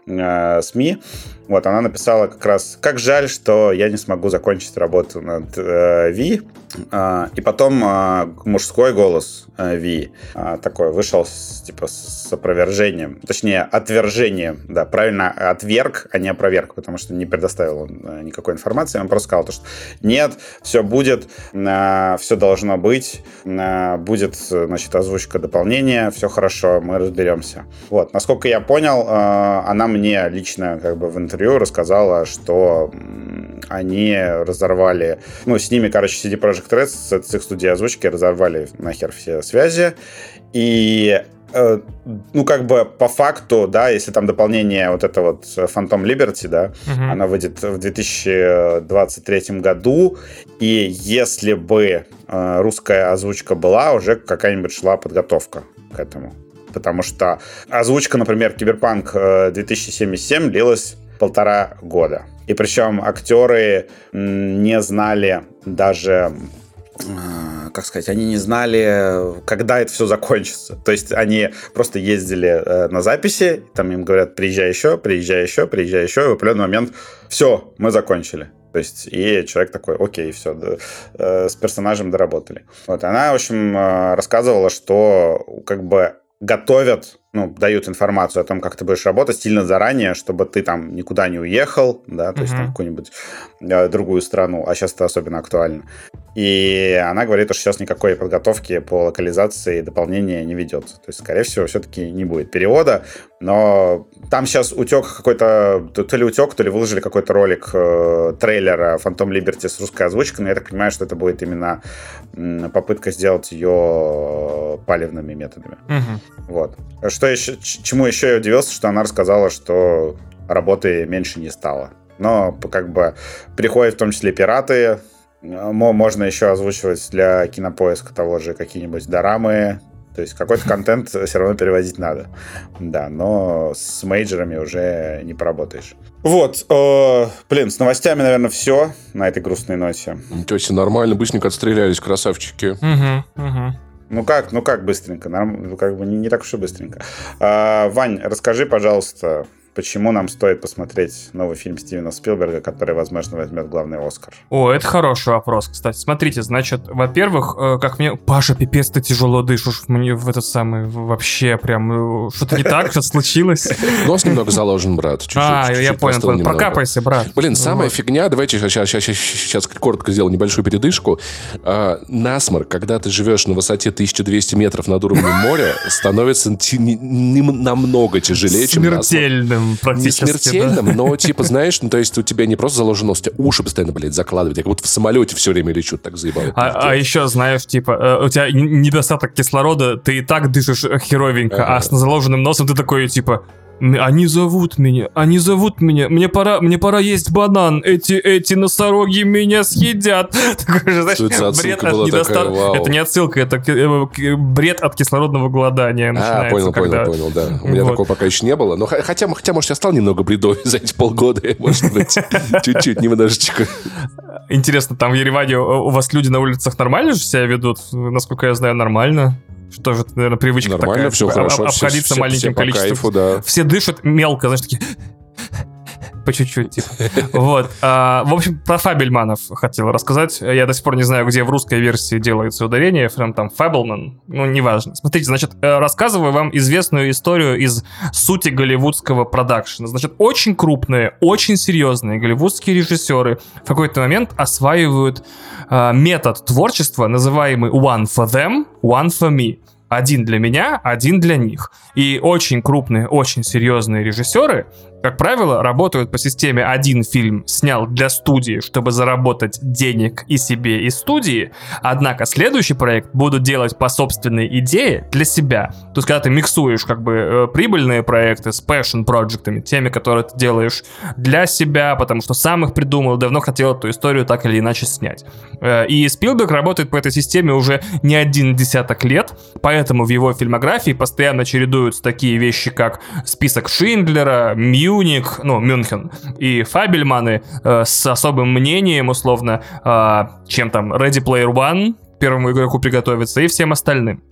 э, СМИ. Вот, она написала как раз, как жаль, что я не смогу закончить работу над э, Ви. Э, и потом э, мужской голос э, Ви э, такой вышел с, типа с опровержением, точнее, отвержением, да, правильно, отверг, а не опроверг, потому что не предоставил он э, никакой информации, он просто сказал, то, что нет, все будет, э, все должно быть, э, будет, значит, озвучка дополнения, все хорошо, мы разберемся. Вот, насколько я понял, э, она мне лично как бы в интернете интервью рассказала, что они разорвали, ну, с ними, короче, CD Projekt Red, с, с их студией озвучки, разорвали нахер все связи, и э, ну, как бы по факту, да, если там дополнение вот это вот Phantom Liberty, да, uh-huh. она выйдет в 2023 году, и если бы э, русская озвучка была, уже какая-нибудь шла подготовка к этому. Потому что озвучка, например, Киберпанк 2077 длилась полтора года. И причем актеры не знали даже э, как сказать, они не знали, когда это все закончится. То есть они просто ездили э, на записи, там им говорят, приезжай еще, приезжай еще, приезжай еще, и в определенный момент все, мы закончили. То есть, и человек такой, окей, все, да, э, с персонажем доработали. Вот, она, в общем, э, рассказывала, что как бы готовят, ну, дают информацию о том, как ты будешь работать сильно заранее, чтобы ты там никуда не уехал, да, то uh-huh. есть там какую-нибудь э, другую страну, а сейчас это особенно актуально. И она говорит, что сейчас никакой подготовки по локализации дополнения не ведется. То есть, скорее всего, все-таки не будет перевода, но там сейчас утек какой-то, то ли утек, то ли выложили какой-то ролик э, трейлера Phantom Liberty с русской озвучкой, но я так понимаю, что это будет именно попытка сделать ее палевными методами. Угу. Вот. Что еще, чему еще я удивился, что она рассказала, что работы меньше не стало. Но как бы приходят в том числе пираты, можно еще озвучивать для кинопоиска того же какие-нибудь дорамы. То есть какой-то контент все равно переводить надо. Да, но с мейджерами уже не поработаешь. Вот, э, блин, с новостями, наверное, все на этой грустной ноте. Тети нормально, быстренько отстрелялись, красавчики. Угу, угу. Ну как, ну как быстренько? Норм, ну как бы не, не так уж и быстренько. А, Вань, расскажи, пожалуйста, почему нам стоит посмотреть новый фильм Стивена Спилберга, который, возможно, возьмет главный Оскар? О, это хороший вопрос, кстати. Смотрите, значит, во-первых, э, как мне... Паша, пипец, ты тяжело дышишь. Мне в этот самый... Вообще прям... Э, что-то не так, что случилось? Нос немного заложен, брат. А, я понял. Прокапайся, брат. Блин, самая фигня... Давайте сейчас коротко сделаю небольшую передышку. А, насморк, когда ты живешь на высоте 1200 метров над уровнем моря, становится намного тяжелее, чем Смертельным практически. Не смертельным, да? но типа, знаешь, ну то есть у тебя не просто заложено, у тебя уши постоянно, блядь, закладывать. как будто в самолете все время лечу, так заебало. А, а еще, знаешь, типа, э, у тебя недостаток кислорода, ты и так дышишь херовенько, ага. а с заложенным носом ты такой, типа, они зовут меня, они зовут меня. Мне пора, мне пора есть банан. Эти, эти носороги меня съедят. Такой же, знаешь, бред от недостатка. Это не отсылка, это э, бред от кислородного голодания. А, понял, когда... понял, понял, да. У меня вот. такого пока еще не было. Но хотя, хотя, может, я стал немного бредовый за эти полгода. Может быть, чуть-чуть, немножечко. Интересно, там в Ереване у вас люди на улицах нормально же себя ведут? Насколько я знаю, нормально. Что же, наверное, привычка Нормально, такая. все хорошо. Обходиться все, маленьким все количеством. Кайфу, да. Все дышат мелко, знаешь, такие по чуть-чуть. Типа. Вот. А, в общем, про Фабельманов хотел рассказать. Я до сих пор не знаю, где в русской версии делается ударение. Прям там Фабельман. Ну, неважно. Смотрите, значит, э, рассказываю вам известную историю из сути голливудского продакшена. Значит, очень крупные, очень серьезные голливудские режиссеры в какой-то момент осваивают э, метод творчества, называемый one for them, one for me. Один для меня, один для них. И очень крупные, очень серьезные режиссеры как правило, работают по системе один фильм снял для студии, чтобы заработать денег и себе, и студии, однако следующий проект будут делать по собственной идее для себя. То есть, когда ты миксуешь как бы э, прибыльные проекты с passion проектами, теми, которые ты делаешь для себя, потому что сам их придумал, давно хотел эту историю так или иначе снять. Э, и Спилберг работает по этой системе уже не один десяток лет, поэтому в его фильмографии постоянно чередуются такие вещи, как список Шиндлера, Мюник, ну, Мюнхен и Фабельманы э, с особым мнением, условно, э, чем там Ready Player One, первому игроку приготовиться, и всем остальным.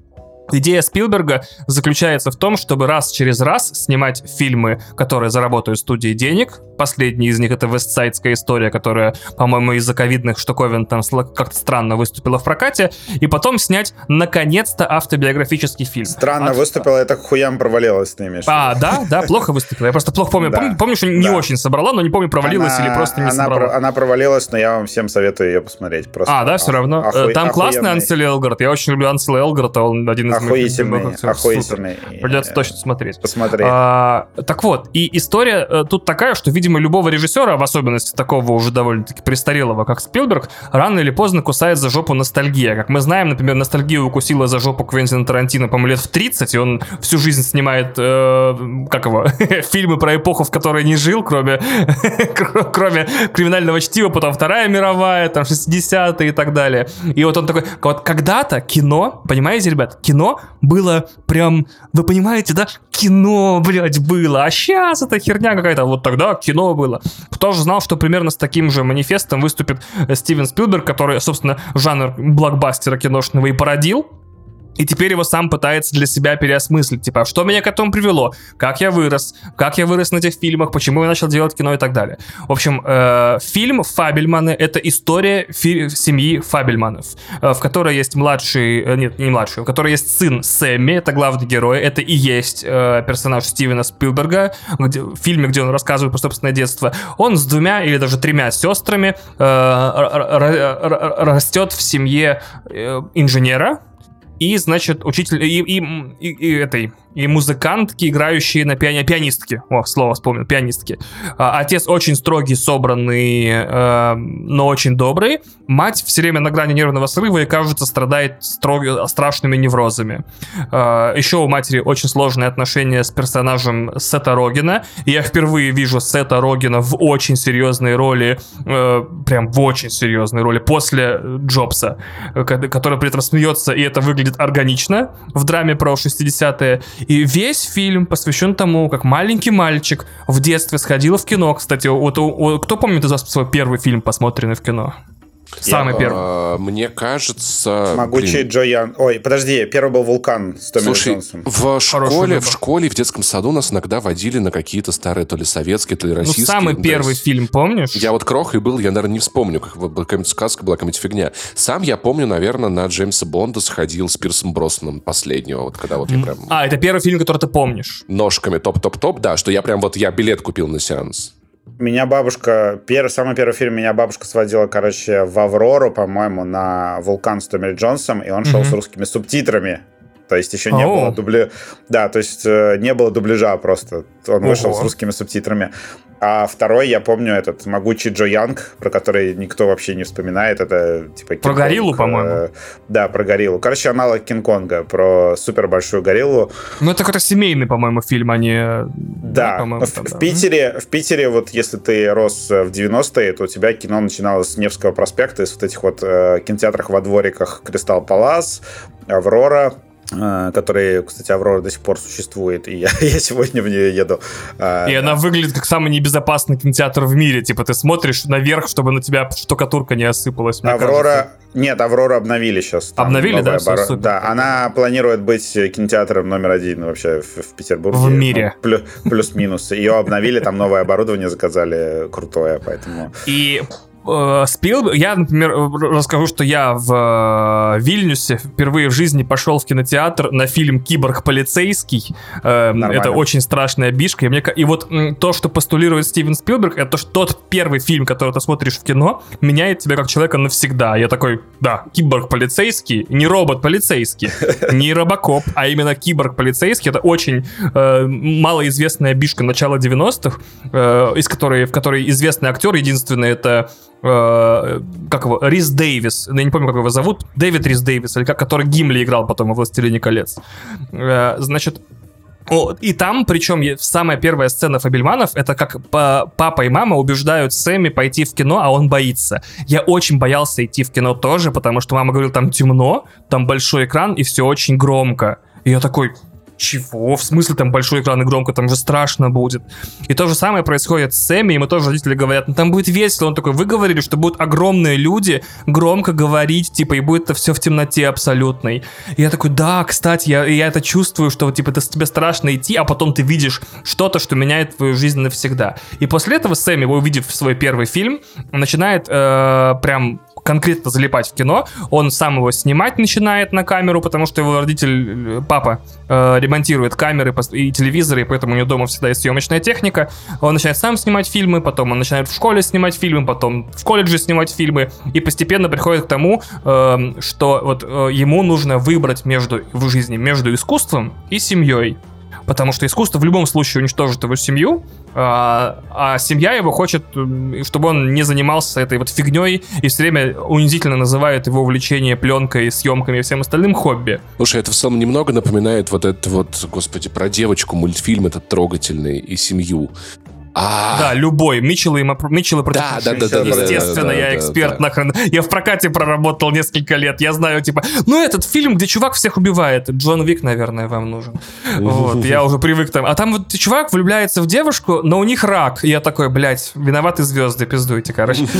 Идея Спилберга заключается в том, чтобы раз через раз снимать фильмы, которые заработают студии денег. Последний из них это Вестсайдская история, которая, по-моему, из-за ковидных штуковин там как-то странно выступила в прокате. И потом снять, наконец-то, автобиографический фильм. Странно От... выступила, это хуям провалилась, ты имеешь А, да, да, плохо выступила. Я просто плохо помню. Да. Помню, помню, что не да. очень собрала, но не помню, провалилась она, или просто не она собрала. Про, она провалилась, но я вам всем советую ее посмотреть. Просто а, да, все равно. Оху... Там классный Ансель Элгард. Я очень люблю Анселя Элгарда, он один из охуительный, охуительный. Придется точно смотреть. Посмотреть. А, так вот, и история э, тут такая, что, видимо, любого режиссера, в особенности такого уже довольно-таки престарелого, как Спилберг, рано или поздно кусает за жопу ностальгия. Как мы знаем, например, ностальгия укусила за жопу Квентина Тарантино, по-моему, лет в 30, и он всю жизнь снимает, э, как его, фильмы про эпоху, в которой не жил, кроме, кроме криминального чтива, потом Вторая мировая, там, 60-е и так далее. И вот он такой, вот когда-то кино, понимаете, ребят, кино кино было прям, вы понимаете, да, кино, блядь, было, а сейчас это херня какая-то, вот тогда кино было. Кто же знал, что примерно с таким же манифестом выступит э, Стивен Спилберг, который, собственно, жанр блокбастера киношного и породил, и теперь его сам пытается для себя переосмыслить. Типа, «А что меня к этому привело? Как я вырос? Как я вырос на этих фильмах? Почему я начал делать кино и так далее. В общем, э, фильм «Фабельманы» — это история фи- семьи Фабельманов, э, в которой есть младший... Э, нет, не младший, в которой есть сын Сэмми, это главный герой. Это и есть э, персонаж Стивена Спилберга, где, в фильме, где он рассказывает про собственное детство. Он с двумя или даже тремя сестрами э, растет в семье э, инженера, и, значит, учитель... И, и, и, и этой и музыкантки, играющие на пиани... пианистки. О, слово вспомнил, пианистки. А, отец очень строгий, собранный, э, но очень добрый. Мать все время на грани нервного срыва и, кажется, страдает строг... страшными неврозами. Э, еще у матери очень сложные отношения с персонажем Сета Рогина. Я впервые вижу Сета Рогина в очень серьезной роли, э, прям в очень серьезной роли, после Джобса, э, который при этом смеется, и это выглядит органично в драме про 60-е. И весь фильм посвящен тому, как маленький мальчик в детстве сходил в кино. Кстати, вот, кто помнит из вас свой первый фильм, посмотренный в кино? Самый я, первый. А, мне кажется... Могучий блин. Джо Ян. Ой, подожди, первый был «Вулкан» с Томми Слушай, в школе, в школе, в детском саду нас иногда водили на какие-то старые то ли советские, то ли ну, российские. Ну, самый да, первый фильм, помнишь? Я вот крох и был, я, наверное, не вспомню, как какая-нибудь сказка была, какая-нибудь фигня. Сам я помню, наверное, на Джеймса Бонда сходил с Пирсом Броснаном последнего, вот когда вот я прям... А, это первый фильм, который ты помнишь? Ножками топ-топ-топ, да, что я прям вот, я билет купил на сеанс. Меня бабушка, первый, самый первый фильм меня бабушка сводила, короче, в Аврору, по-моему, на Вулкан с Томми Джонсом, и он mm-hmm. шел с русскими субтитрами. То есть еще не oh. было дубля... Да, то есть э, не было дубляжа просто. Он Ого. вышел с русскими субтитрами. А второй, я помню, этот могучий Джо Янг, про который никто вообще не вспоминает. Это типа... Про гориллу, э, по-моему. Да, про гориллу. Короче, аналог Кинг-Конга, про супер большую гориллу. Ну, это какой-то семейный, по-моему, фильм, а не... Да, да в, там, в, да. Питере, в Питере, вот если ты рос в 90-е, то у тебя кино начиналось с Невского проспекта, из вот этих вот э, кинотеатрах во двориках Кристалл Палас, Аврора, Э, которые, кстати, Аврора до сих пор существует, и я, я сегодня в нее еду. А, и да. она выглядит как самый небезопасный кинотеатр в мире. Типа ты смотришь наверх, чтобы на тебя штукатурка не осыпалась. Аврора... Кажется. Нет, Аврора обновили сейчас. Обновили, да? Бар... Супер. Да, она планирует быть кинотеатром номер один вообще в, в Петербурге. В мире. Ну, плюс, плюс-минус. Ее обновили, там новое оборудование заказали крутое, поэтому... И э, Спилберг... Я, например, расскажу, что я в э, Вильнюсе впервые в жизни пошел в кинотеатр на фильм «Киборг полицейский». Э, это очень страшная бишка. И, мне... и вот то, что постулирует Стивен Спилберг, это то, что тот первый фильм, который ты смотришь в кино, меняет тебя как человека навсегда. Я такой, да, киборг полицейский, не робот полицейский, не робокоп, а именно киборг полицейский. Это очень э, малоизвестная бишка начала 90-х, э, из которой, в которой известный актер, единственный, это э, как его, Рис Дэвис, я не помню, как его зовут, Дэвид Рис Дэвис, или как, который Гимли играл потом во «Властелине колец». Э, значит, о, и там, причем, самая первая сцена Фабельманов, это как папа и мама убеждают Сэмми пойти в кино, а он боится. Я очень боялся идти в кино тоже, потому что мама говорила, там темно, там большой экран, и все очень громко. И я такой, чего? В смысле там большой экран и громко, там же страшно будет. И то же самое происходит с Сэмми, мы тоже родители говорят, ну там будет весело. Он такой, вы говорили, что будут огромные люди громко говорить, типа, и будет это все в темноте абсолютной. И я такой, да, кстати, я, я это чувствую, что типа это тебе страшно идти, а потом ты видишь что-то, что меняет твою жизнь навсегда. И после этого Сэмми, увидев свой первый фильм, начинает э, прям конкретно залипать в кино. Он сам его снимать начинает на камеру, потому что его родитель, э, папа, э, ремонтирует камеры и телевизоры, и поэтому у него дома всегда есть съемочная техника. Он начинает сам снимать фильмы, потом он начинает в школе снимать фильмы, потом в колледже снимать фильмы, и постепенно приходит к тому, э, что вот э, ему нужно выбрать между в жизни между искусством и семьей потому что искусство в любом случае уничтожит его семью, а, а семья его хочет, чтобы он не занимался этой вот фигней и все время унизительно называет его увлечение пленкой, съемками и всем остальным хобби. Слушай, это в самом немного напоминает вот это вот, господи, про девочку мультфильм этот трогательный и семью. А. Да, любой. Митчелл и, Митчелл и против да, да, да, да, Естественно, я эксперт нахрен. Я в прокате проработал несколько лет. Я знаю, типа, ну этот фильм, где чувак всех убивает. Джон Вик, наверное, вам нужен. Вот, я уже привык там. А там вот чувак влюбляется в девушку, но у них рак. И я такой, блядь, виноваты звезды, пиздуйте, короче.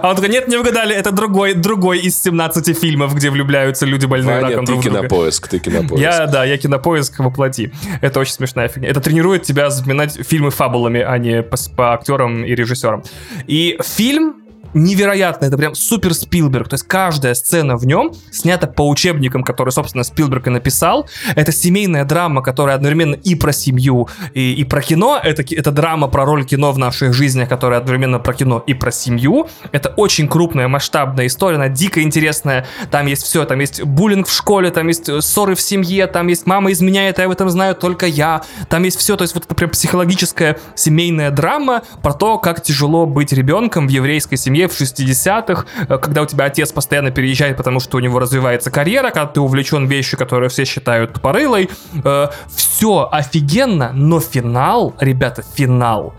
А он такой, нет, не угадали, это другой, другой из 17 фильмов, где влюбляются люди больные раком ты кинопоиск, ты кинопоиск. Я, да, я кинопоиск воплоти. Это очень смешная фигня. Это тренирует тебя запоминать фильмы фабулами, а не по, по актерам и режиссерам. И фильм невероятно, это прям супер Спилберг. То есть каждая сцена в нем снята по учебникам, которые, собственно, Спилберг и написал. Это семейная драма, которая одновременно и про семью, и, и про кино. Это, это драма про роль кино в наших жизнях, которая одновременно про кино и про семью. Это очень крупная, масштабная история, она дико интересная. Там есть все, там есть буллинг в школе, там есть э, ссоры в семье, там есть мама изменяет, а я об этом знаю только я. Там есть все, то есть вот это прям психологическая семейная драма про то, как тяжело быть ребенком в еврейской семье в 60-х, э, когда у тебя отец постоянно переезжает, потому что у него развивается карьера, когда ты увлечен вещью, которые все считают тупорылой. Э, все офигенно, но финал, ребята, финал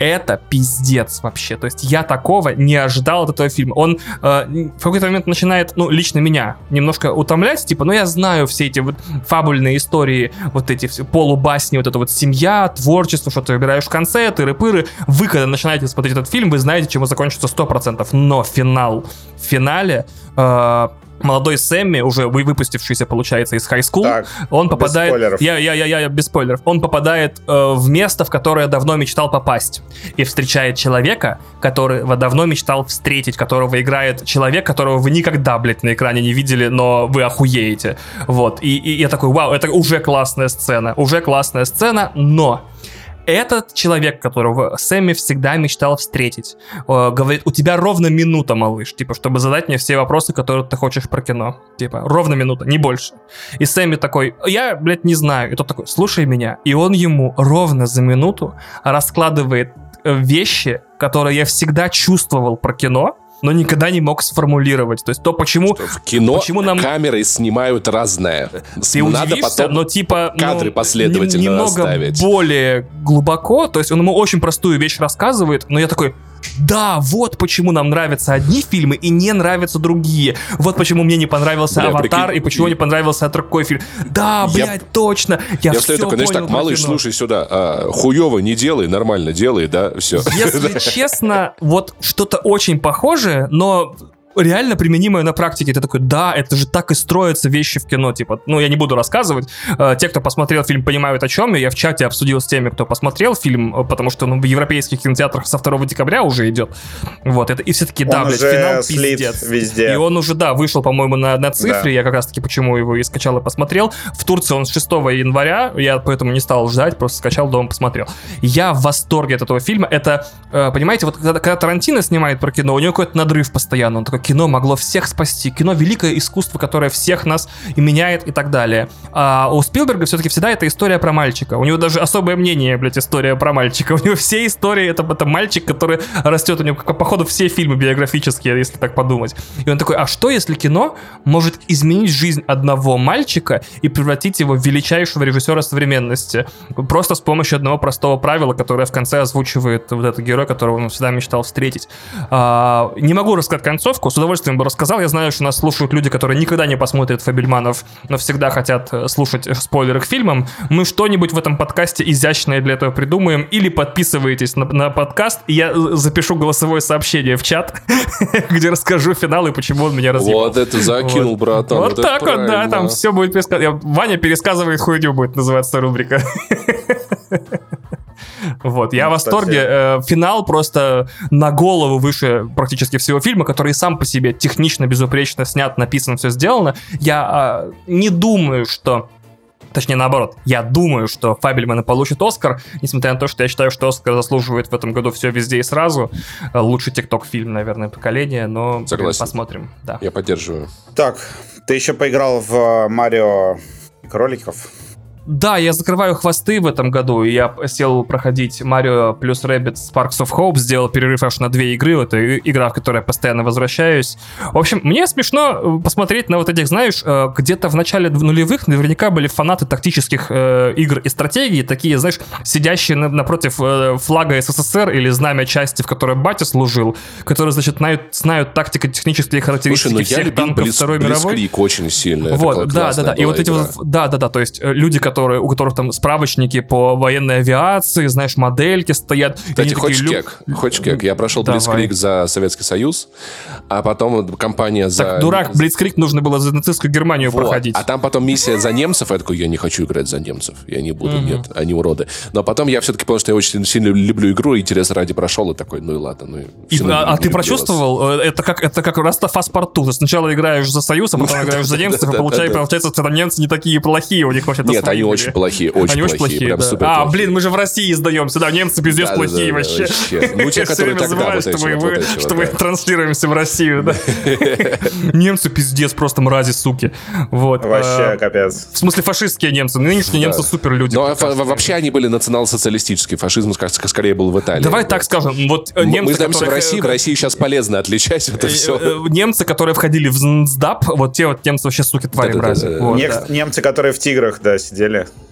это пиздец вообще. То есть я такого не ожидал от этого фильма. Он э, в какой-то момент начинает, ну, лично меня немножко утомлять, типа, ну, я знаю все эти вот фабульные истории, вот эти все полубасни, вот это вот семья, творчество, что ты выбираешь в конце, тыры-пыры. Вы, когда начинаете смотреть этот фильм, вы знаете, чем он закончится 100%. Но финал, в финале э, молодой Сэмми, уже выпустившийся, получается, из high school, так, он попадает... Без спойлеров. Я, я, я, я, без спойлеров. Он попадает э, в место, в которое давно мечтал попасть. И встречает человека, которого давно мечтал встретить, которого играет человек, которого вы никогда, блядь, на экране не видели, но вы охуеете. Вот. И, и я такой, вау, это уже классная сцена. Уже классная сцена, но этот человек, которого Сэмми всегда мечтал встретить, э, говорит, у тебя ровно минута, малыш, типа, чтобы задать мне все вопросы, которые ты хочешь про кино. Типа, ровно минута, не больше. И Сэмми такой, я, блядь, не знаю. И тот такой, слушай меня. И он ему ровно за минуту раскладывает э, вещи, которые я всегда чувствовал про кино, но никогда не мог сформулировать. То есть то, почему... Что в кино почему нам... камеры снимают разное. Ты Надо потом но типа... Кадры ну, последовательно немного расставить. более глубоко. То есть он ему очень простую вещь рассказывает, но я такой да, вот почему нам нравятся одни фильмы и не нравятся другие. Вот почему мне не понравился Бля, «Аватар» прикинь, и почему не понравился другой фильм. Да, блядь, я... точно. Я, я все такой, знаешь, так, малыш, слушай сюда, а, хуево не делай, нормально делай, да, все. Если честно, вот что-то очень похожее, но реально применимое на практике. Ты такой, да, это же так и строятся вещи в кино. Типа, ну, я не буду рассказывать. Э, те, кто посмотрел фильм, понимают, о чем я. Я в чате обсудил с теми, кто посмотрел фильм, э, потому что ну, в европейских кинотеатрах со 2 декабря уже идет. Вот, это, и все-таки, да, он блядь, финал пиздец. везде. И он уже, да, вышел, по-моему, на, на цифре. Да. Я как раз-таки почему его и скачал и посмотрел. В Турции он с 6 января. Я поэтому не стал ждать, просто скачал, дома посмотрел. Я в восторге от этого фильма. Это, э, понимаете, вот когда, когда Тарантино снимает про кино, у него какой-то надрыв постоянно. Он такой, кино могло всех спасти. Кино — великое искусство, которое всех нас и меняет и так далее. А у Спилберга все-таки всегда это история про мальчика. У него даже особое мнение, блядь, история про мальчика. У него все истории — это, это мальчик, который растет. У него, походу, все фильмы биографические, если так подумать. И он такой, а что, если кино может изменить жизнь одного мальчика и превратить его в величайшего режиссера современности? Просто с помощью одного простого правила, которое в конце озвучивает вот этот герой, которого он всегда мечтал встретить. А, не могу рассказать концовку, с удовольствием бы рассказал. Я знаю, что нас слушают люди, которые никогда не посмотрят Фабельманов, но всегда хотят э, слушать спойлеры к фильмам. Мы что-нибудь в этом подкасте изящное для этого придумаем. Или подписывайтесь на, на подкаст, и я э, запишу голосовое сообщение в чат, где расскажу финал и почему он меня развил. Вот это закинул, братан. Вот, вот так вот, да, там все будет пересказывать. Ваня пересказывает хуйню, будет называться рубрика. Вот, я в восторге. Э, финал просто на голову выше практически всего фильма, который сам по себе технично, безупречно снят, написан, все сделано. Я э, не думаю, что Точнее, наоборот, я думаю, что Фабельманы получит Оскар, несмотря на то, что я считаю, что Оскар заслуживает в этом году все везде и сразу. Э, лучший тикток-фильм, наверное, поколения, но Согласен. посмотрим. Да. Я поддерживаю. Так, ты еще поиграл в Марио кроликов? Да, я закрываю хвосты в этом году, и я сел проходить Mario плюс Rabbids Sparks of Hope, сделал перерыв аж на две игры, это игра, в которой я постоянно возвращаюсь. В общем, мне смешно э, посмотреть на вот этих, знаешь, э, где-то в начале нулевых наверняка были фанаты тактических э, игр и стратегий, такие, знаешь, сидящие напротив флага СССР или знамя части, в которой батя служил, которые, значит, знают, знают тактико-технические характеристики Слушай, ну всех танков Близ, Второй мировой. очень сильно. Вот, да, да, да. И вот эти вот, да, да, да, то есть люди, которые которые, у которых там справочники по военной авиации, знаешь, модельки стоят. Кстати, хочешь такие, кек? Хочешь кек? Я прошел Блицкрик за Советский Союз, а потом компания за... Так, дурак, Блицкрик нужно было за нацистскую Германию вот. проходить. А там потом миссия за немцев, я такой, я не хочу играть за немцев, я не буду, нет, они уроды. Но потом я все-таки понял, что я очень сильно люблю игру, интерес ради прошел, и такой, ну и ладно. Ну, и, а, а ты прочувствовал? Э, это как, это как Растафаспорту. Ты сначала играешь за Союз, а потом играешь за немцев, и получается, что немцы не такие плохие, у них вообще Нет, они очень плохие, очень Они очень плохие. Прям да. супер а, плохие. блин, мы же в России издаемся, да, немцы пиздец да, плохие да, вообще. вообще. Ну, те, которые тогда вот что, мы, вот, вот что мы транслируемся в Россию, да. Немцы пиздец, просто мрази, суки. Вот. Вообще, а, капец. В смысле, фашистские немцы. Нынешние немцы супер люди. Но вообще они были национал-социалистические. Фашизм скорее был в Италии. Давай так скажем. Вот немцы, Мы знаемся в России. В России сейчас полезно отличать это э, все. Э, немцы, которые входили в НСДАП, вот те вот немцы вообще суки твари мрази. Немцы, которые в тиграх, да, сидели. peleas.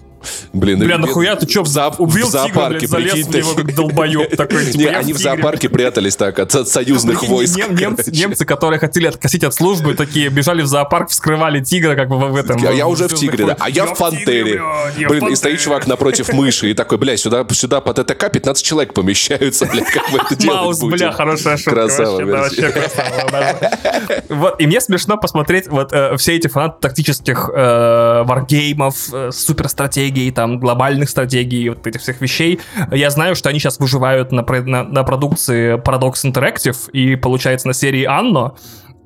Блин, Бля, нахуя ты чё, за, убил в зоопарке, тигра, блядь, залез в него как долбоёб такой. Типа, не, они в, в зоопарке прятались так от, от союзных войск. Нем, немцы, немцы, которые хотели откосить от службы, такие бежали в зоопарк, вскрывали тигра, как бы в этом. А я уже в тигре, да. А я в пантере. Блин, и стоит чувак напротив мыши и такой, бля, сюда, сюда по ТТК 15 человек помещаются, бля, как вы это делать Маус, бля, хорошая шутка. Красава, вообще, Вот, и мне смешно посмотреть вот э, все эти фанаты тактических э, варгеймов, э, суперстратегий, стратегий, там, глобальных стратегий, вот этих всех вещей. Я знаю, что они сейчас выживают на, на, на продукции Paradox Interactive и, получается, на серии Анно,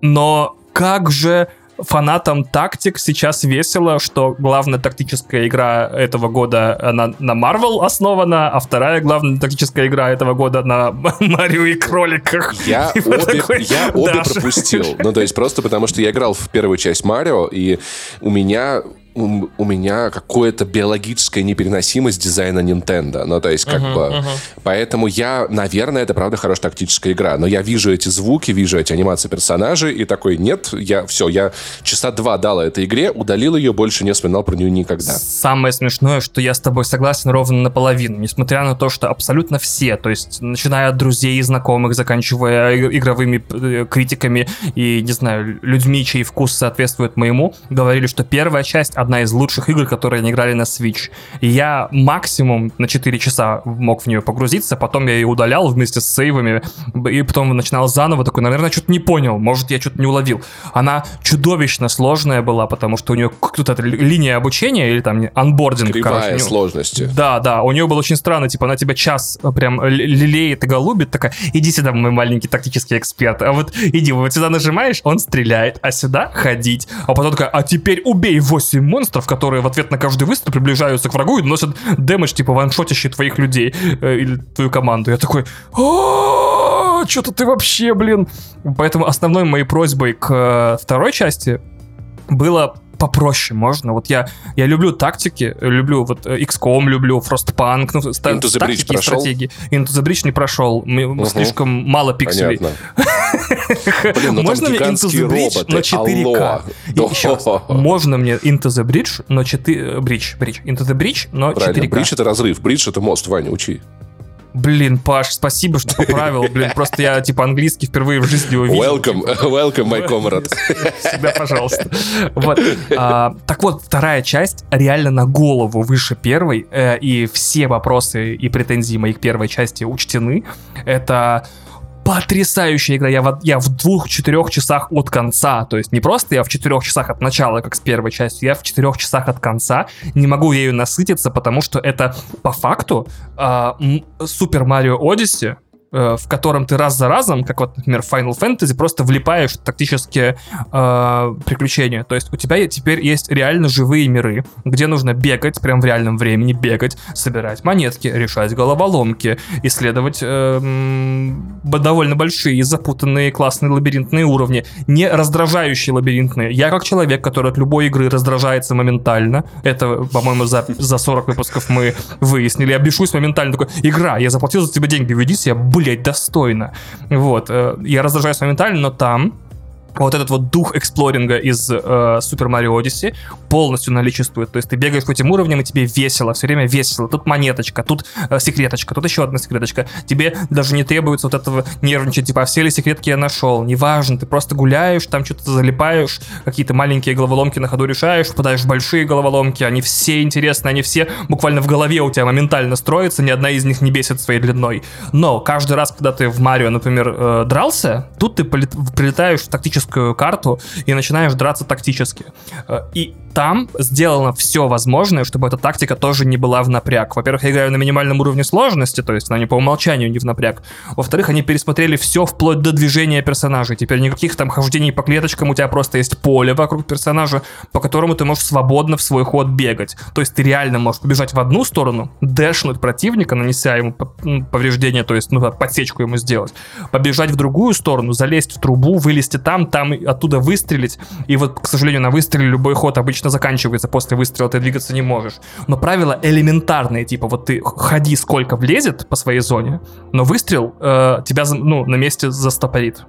но как же фанатам тактик сейчас весело, что главная тактическая игра этого года она на Marvel основана, а вторая главная тактическая игра этого года на Марио и кроликах. Я и обе, такой, я обе пропустил. Ну, то есть просто потому, что я играл в первую часть Марио, и у меня у, у меня какая-то биологическая непереносимость дизайна Nintendo. Ну, то есть, как uh-huh, бы... Uh-huh. Поэтому я, наверное, это правда хорошая тактическая игра. Но я вижу эти звуки, вижу эти анимации персонажей, и такой, нет, я все, я часа два дал этой игре, удалил ее, больше не вспоминал про нее никогда. Самое смешное, что я с тобой согласен ровно наполовину. Несмотря на то, что абсолютно все, то есть, начиная от друзей и знакомых, заканчивая игровыми э, критиками и, не знаю, людьми, чей вкус соответствует моему, говорили, что первая часть одна из лучших игр, которые они играли на Switch. Я максимум на 4 часа мог в нее погрузиться, потом я ее удалял вместе с сейвами, и потом начинал заново, такой, наверное, что-то не понял, может, я что-то не уловил. Она чудовищно сложная была, потому что у нее какая-то линия обучения или там анбординг, Кривая короче. сложности. Да, да, у нее было очень странно, типа, она тебя час прям лелеет и голубит, такая, иди сюда, мой маленький тактический эксперт, а вот иди, вот сюда нажимаешь, он стреляет, а сюда ходить. А потом такая, а теперь убей 8 монстров, которые в ответ на каждый выстрел приближаются к врагу и наносят дэмэдж, типа, ваншотящий твоих людей э, или твою команду. Я такой, что-то ты вообще, блин. Поэтому основной моей просьбой к э, второй части было попроще можно. Вот я, я люблю тактики, люблю вот э, XCOM, люблю Frostpunk, ну, Into the Bridge прошел? стратегии. Into the Bridge не прошел, угу. слишком мало пикселей. Блин, ну можно мне Into the Bridge, роботы. но 4К? Еще раз, можно мне Into the Bridge, но 4... Bridge, Bridge. Into the Bridge, но 4К. Bridge это разрыв, Bridge это мост, Ваня, учи. Блин, Паш, спасибо, что поправил. Блин, просто я, типа, английский впервые в жизни увидел. Welcome, welcome, my comrade. Всегда, пожалуйста. Вот. А, так вот, вторая часть реально на голову выше первой, э, и все вопросы и претензии моих первой части учтены. Это потрясающая игра. Я в, я в двух-четырех часах от конца. То есть не просто я в четырех часах от начала, как с первой частью, я в четырех часах от конца. Не могу ею насытиться, потому что это по факту Супер Марио Одиссе Э, в котором ты раз за разом, как вот, например, Final Fantasy, просто влипаешь в тактические э, приключения. То есть у тебя теперь есть реально живые миры, где нужно бегать, прям в реальном времени бегать, собирать монетки, решать головоломки, исследовать э, довольно большие, запутанные, классные лабиринтные уровни, не раздражающие лабиринтные. Я как человек, который от любой игры раздражается моментально, это, по-моему, за, за 40 выпусков мы выяснили, я бешусь моментально, такой, игра, я заплатил за тебя деньги, веди себя, блин, блядь, достойно. Вот. Э, я раздражаюсь моментально, но там вот этот вот дух эксплоринга из э, Super Mario Odyssey полностью наличествует. То есть ты бегаешь по этим уровням, и тебе весело, все время весело. Тут монеточка, тут э, секреточка, тут еще одна секреточка. Тебе даже не требуется вот этого нервничать, типа, а все ли секретки я нашел? Неважно, ты просто гуляешь, там что-то залипаешь, какие-то маленькие головоломки на ходу решаешь, попадаешь в большие головоломки, они все интересны, они все буквально в голове у тебя моментально строятся, ни одна из них не бесит своей длиной. Но каждый раз, когда ты в Марио, например, э, дрался, тут ты прилетаешь в тактическую тактическую карту и начинаешь драться тактически. Э, и там сделано все возможное, чтобы эта тактика тоже не была в напряг. Во-первых, я играю на минимальном уровне сложности, то есть она не по умолчанию не в напряг. Во-вторых, они пересмотрели все вплоть до движения персонажей. Теперь никаких там хождений по клеточкам, у тебя просто есть поле вокруг персонажа, по которому ты можешь свободно в свой ход бегать. То есть ты реально можешь побежать в одну сторону, дэшнуть противника, нанеся ему повреждение, то есть ну, подсечку ему сделать, побежать в другую сторону, залезть в трубу, вылезти там, там оттуда выстрелить. И вот, к сожалению, на выстреле любой ход обычно заканчивается. После выстрела ты двигаться не можешь. Но правила элементарные, типа вот ты ходи сколько влезет по своей зоне, но выстрел э, тебя ну, на месте застопорит.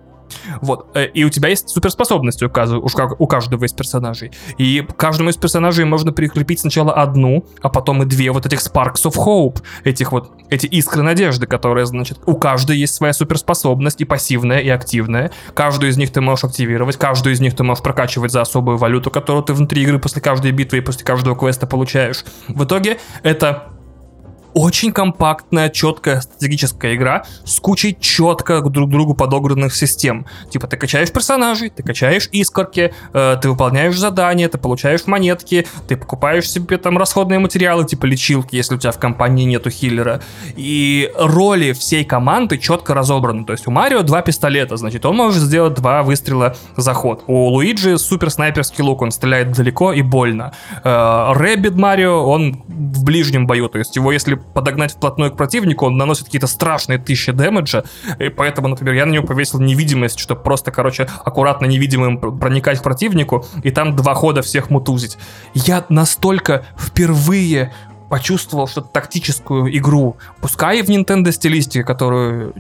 Вот. Э, и у тебя есть суперспособности у, у каждого из персонажей. И каждому из персонажей можно прикрепить сначала одну, а потом и две вот этих Sparks of Hope, этих вот, эти искры надежды, которые, значит, у каждой есть своя суперспособность, и пассивная, и активная. Каждую из них ты можешь активировать, каждую из них ты можешь прокачивать за особую валюту, которую ты внутри игры после каждой битвы и после каждого квеста получаешь. В итоге это очень компактная, четкая стратегическая игра с кучей четко друг другу подогранных систем. Типа ты качаешь персонажей, ты качаешь искорки, э, ты выполняешь задания, ты получаешь монетки, ты покупаешь себе там расходные материалы, типа лечилки, если у тебя в компании нету хиллера. И роли всей команды четко разобраны. То есть у Марио два пистолета, значит, он может сделать два выстрела за ход. У Луиджи супер снайперский лук, он стреляет далеко и больно. Э, Rabbid Mario, он в ближнем бою, то есть его если подогнать вплотную к противнику, он наносит какие-то страшные тысячи damage а, и поэтому, например, я на него повесил невидимость, чтобы просто, короче, аккуратно невидимым проникать к противнику, и там два хода всех мутузить. Я настолько впервые почувствовал что-то тактическую игру, пускай в Nintendo стилистике, которую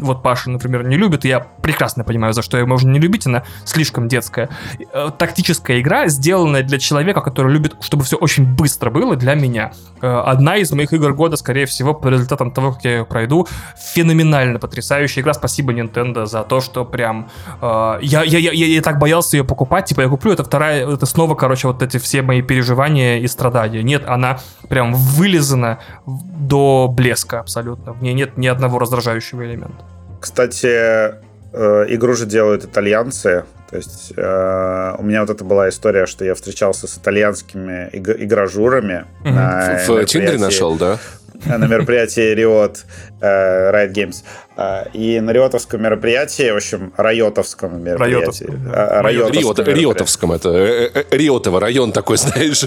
вот Паша, например, не любит, я прекрасно понимаю, за что ее можно не любить, она слишком детская. Э, тактическая игра, сделанная для человека, который любит, чтобы все очень быстро было, для меня. Э, одна из моих игр года, скорее всего, по результатам того, как я ее пройду, феноменально потрясающая игра. Спасибо Nintendo за то, что прям... Э, я, я, я, я так боялся ее покупать, типа я куплю, это вторая, это снова, короче, вот эти все мои переживания и страдания. Нет, она прям вылизана до блеска абсолютно. В ней нет ни одного раздражающего элемента. Кстати, э, игру же делают итальянцы. То есть э, у меня вот это была история, что я встречался с итальянскими иг- игражурами. Mm-hmm. В Тиндере нашел, да? на мероприятии Riot, э, Riot Games. Э, и на риотовском мероприятии, в общем, райотовском мероприятии. Райотовском, Риотовском, это э, Риотово, район такой, знаешь,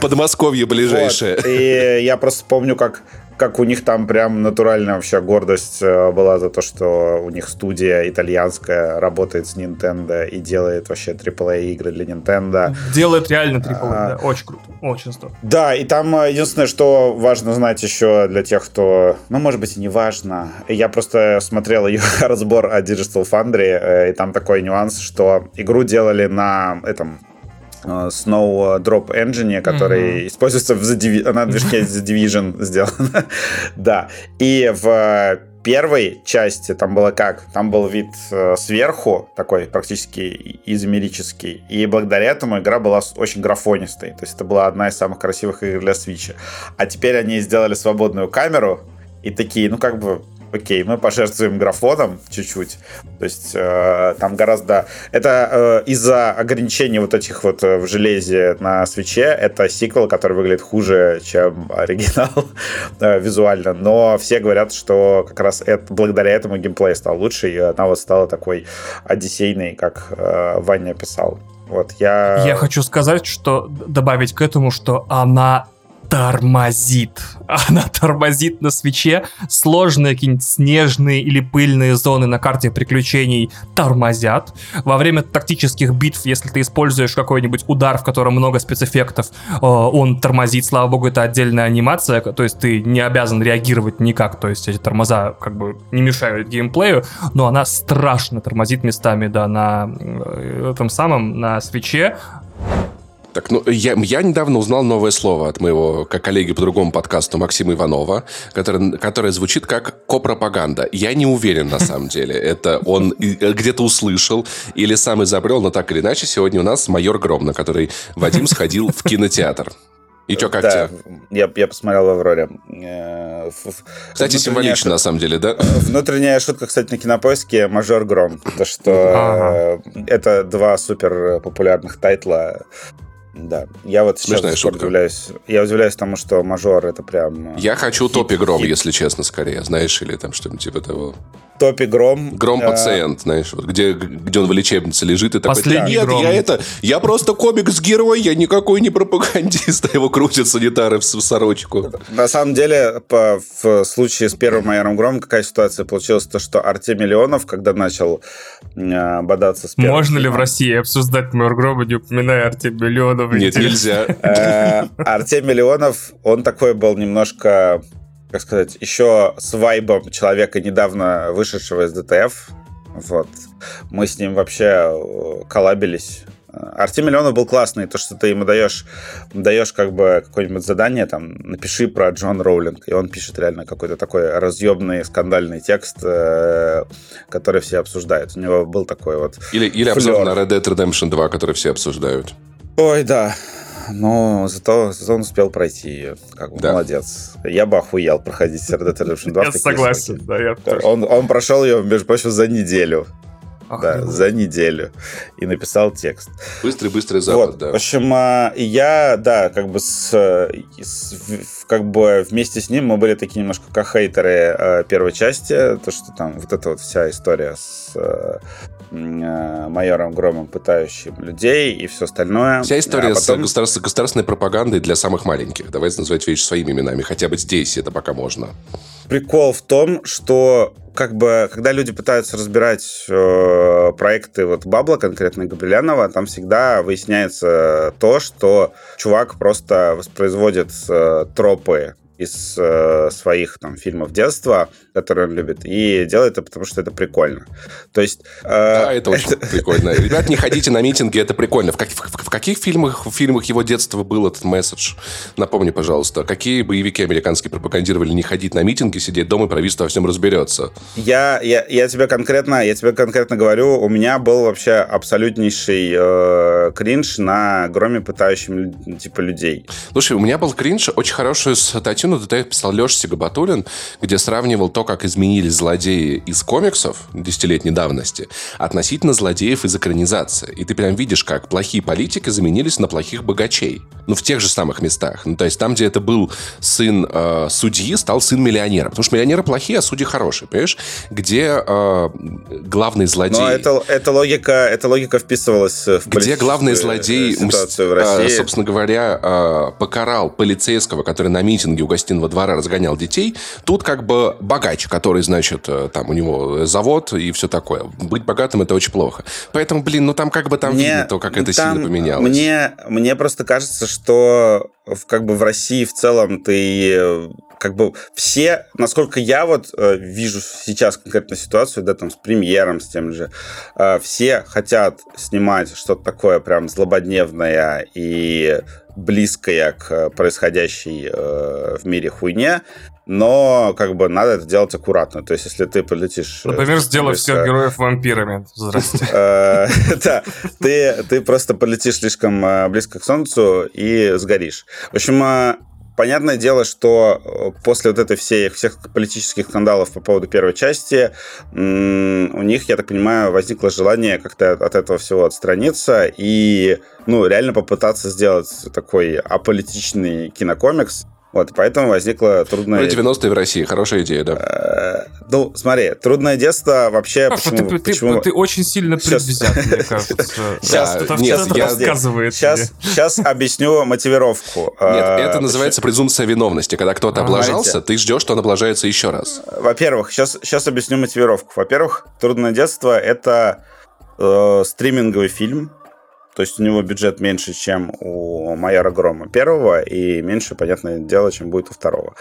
Подмосковье ближайшее. И я просто помню, как как у них там прям натуральная вообще гордость была за то, что у них студия итальянская работает с Nintendo и делает вообще AAA игры для Nintendo. Делает реально AAA, а, да. Очень круто, очень здорово. Да, и там единственное, что важно знать еще для тех, кто, ну, может быть, и не важно, я просто смотрел ее разбор о Digital Foundry, э, и там такой нюанс, что игру делали на этом э, Snow Drop Engine, который mm-hmm. используется в The Divi- на движке The Division сделано. да. И в первой части там было как? Там был вид э, сверху, такой практически изомерический, и благодаря этому игра была очень графонистой. То есть это была одна из самых красивых игр для Switch. А теперь они сделали свободную камеру, и такие, ну как бы окей, мы пожертвуем графоном чуть-чуть. То есть э, там гораздо... Это э, из-за ограничений вот этих вот э, в железе на свече, это сиквел, который выглядит хуже, чем оригинал э, визуально. Но все говорят, что как раз это, благодаря этому геймплей стал лучше, и она вот стала такой одиссейной, как э, Ваня писал. Вот, я... Я хочу сказать, что добавить к этому, что она тормозит. Она тормозит на свече. Сложные какие-нибудь снежные или пыльные зоны на карте приключений тормозят. Во время тактических битв, если ты используешь какой-нибудь удар, в котором много спецэффектов, э, он тормозит. Слава богу, это отдельная анимация, то есть ты не обязан реагировать никак. То есть эти тормоза как бы не мешают геймплею, но она страшно тормозит местами, да, на э, этом самом, на свече. Так, ну, я, я недавно узнал новое слово от моего как коллеги по другому подкасту Максима Иванова, который, которое звучит как копропаганда. Я не уверен, на самом деле. Это он э, где-то услышал или сам изобрел, но так или иначе, сегодня у нас майор Гром, на который Вадим сходил в кинотеатр. И что, как да, тебе? Я, я посмотрел в «Авроре». Э, кстати, символично, шутка, на самом деле, да? Внутренняя шутка, кстати, на кинопоиске «Мажор Гром». То, что это два супер популярных тайтла да, я вот Смешная сейчас удивляюсь. Я удивляюсь тому, что мажор это прям... Я хочу топи гром, если честно, скорее, знаешь, или там что-нибудь типа того. Топи Гром. Гром а, пациент, знаешь, вот где, где он в лечебнице лежит и такой, Последний нет, гром. я это, я просто комикс-герой, я никакой не пропагандист, а его крутят санитары в сорочку. На самом деле, по, в случае с первым майором Громом какая ситуация получилась, то, что Артемий Леонов, когда начал э, бодаться с первым... Можно ли в России обсуждать майор Грома, не упоминая Артемия Леонова? Нет, нельзя. Э, Артемий Леонов, он такой был немножко как сказать, еще с вайбом человека, недавно вышедшего из ДТФ. Вот. Мы с ним вообще э, коллабились. Артем Миллионов был классный, то, что ты ему даешь, даешь как бы какое-нибудь задание, там, напиши про Джон Роулинг, и он пишет реально какой-то такой разъемный, скандальный текст, э, который все обсуждают. У него был такой вот Или, или обзор на Red Dead Redemption 2, который все обсуждают. Ой, да но зато, зато он успел пройти ее. Как бы, да. молодец. Я бы охуел проходить Red Dead Redemption 2 Я согласен, сроки. да, я он, он прошел ее, между прочим, за неделю. Ах, да, за неделю. И написал текст. Быстрый-быстрый запад, вот. да. В общем, а, я, да, как бы с, с как бы вместе с ним мы были такие немножко как хейтеры э, первой части. То, что там вот эта вот вся история с Э, майором Громом, пытающим людей и все остальное. Вся история а потом... с государственной, государственной пропагандой для самых маленьких. Давайте называть вещи своими именами. Хотя бы здесь это пока можно. прикол в том, что как бы, когда люди пытаются разбирать э, проекты вот Бабла, конкретно Габрилянова, там всегда выясняется то, что чувак просто воспроизводит э, тропы из э, своих там фильмов детства, которые он любит, и делает это потому, что это прикольно. То есть... Э, да, это очень это... прикольно. Ребят, не ходите на митинги, это прикольно. В, как, в, в каких фильмах, в фильмах его детства был этот месседж? Напомни, пожалуйста, какие боевики американские пропагандировали не ходить на митинги, сидеть дома, и правительство во всем разберется? Я, я, я тебе конкретно, я тебе конкретно говорю, у меня был вообще абсолютнейший э, кринж на громе пытающим типа людей. Слушай, у меня был кринж, очень хорошую статью на ДТФ писал Леша Сигабатулин, где сравнивал то, как изменились злодеи из комиксов десятилетней давности относительно злодеев из экранизации. И ты прям видишь, как плохие политики заменились на плохих богачей. Ну, в тех же самых местах. Ну, то есть там, где это был сын э, судьи, стал сын миллионера. Потому что миллионеры плохие, а судьи хорошие, понимаешь? Где э, главный злодей... Но это, это, логика, эта логика вписывалась в Где главный злодей, ситуацию в России. Э, собственно говоря, э, покарал полицейского, который на митинге у гостиного двора разгонял детей. Тут как бы богач, который, значит, э, там у него завод и все такое. Быть богатым это очень плохо. Поэтому, блин, ну там как бы там мне, видно то, как это там, сильно поменялось. Мне, мне просто кажется, что в, как бы в России в целом ты э, как бы все, насколько я вот э, вижу сейчас конкретно ситуацию, да, там с премьером, с тем же, э, все хотят снимать что-то такое прям злободневное и близкое к происходящей э, в мире хуйне, но как бы надо это делать аккуратно. То есть, если ты полетишь... Э, Например, сделай всех героев вампирами. Здрасте. Э, да, ты просто полетишь слишком э, близко к Солнцу и сгоришь. В общем, понятное дело, что после вот этой всей всех политических скандалов по поводу первой части у них, я так понимаю, возникло желание как-то от этого всего отстраниться и, ну, реально попытаться сделать такой аполитичный кинокомикс, вот, поэтому возникла трудная... Ну, 90-е в России, хорошая идея, да. Э, ну, смотри, трудное детство вообще... Паша, почему, ты, почему... Ты, ты очень сильно предвзят, мне кажется. Сейчас, да, нет, я... рассказывает сейчас, сейчас объясню мотивировку. Нет, э, это называется презумпция виновности. Когда кто-то облажался, ты ждешь, что он облажается еще раз. Во-первых, сейчас, сейчас объясню мотивировку. Во-первых, трудное детство — это э, стриминговый фильм, то есть у него бюджет меньше, чем у майора Грома первого, и меньше, понятное дело, чем будет у второго.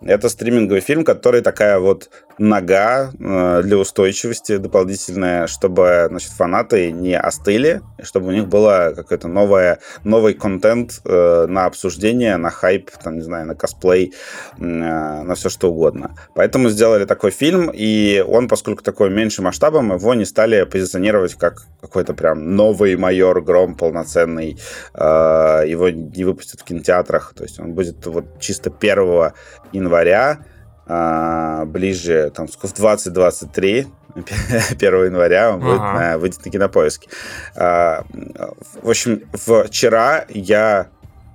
Это стриминговый фильм, который такая вот нога э, для устойчивости дополнительная, чтобы значит, фанаты не остыли, чтобы у них было какой-то новое, новый контент э, на обсуждение, на хайп, там, не знаю, на косплей, э, на все что угодно. Поэтому сделали такой фильм, и он, поскольку такой меньше масштабом, его не стали позиционировать как какой-то прям новый майор Гром полноценный. Его не выпустят в кинотеатрах, то есть он будет вот чисто 1 января а, ближе там, в 2023, 1 января он будет ага. на, выйдет на кинопоиске. А, в общем, вчера я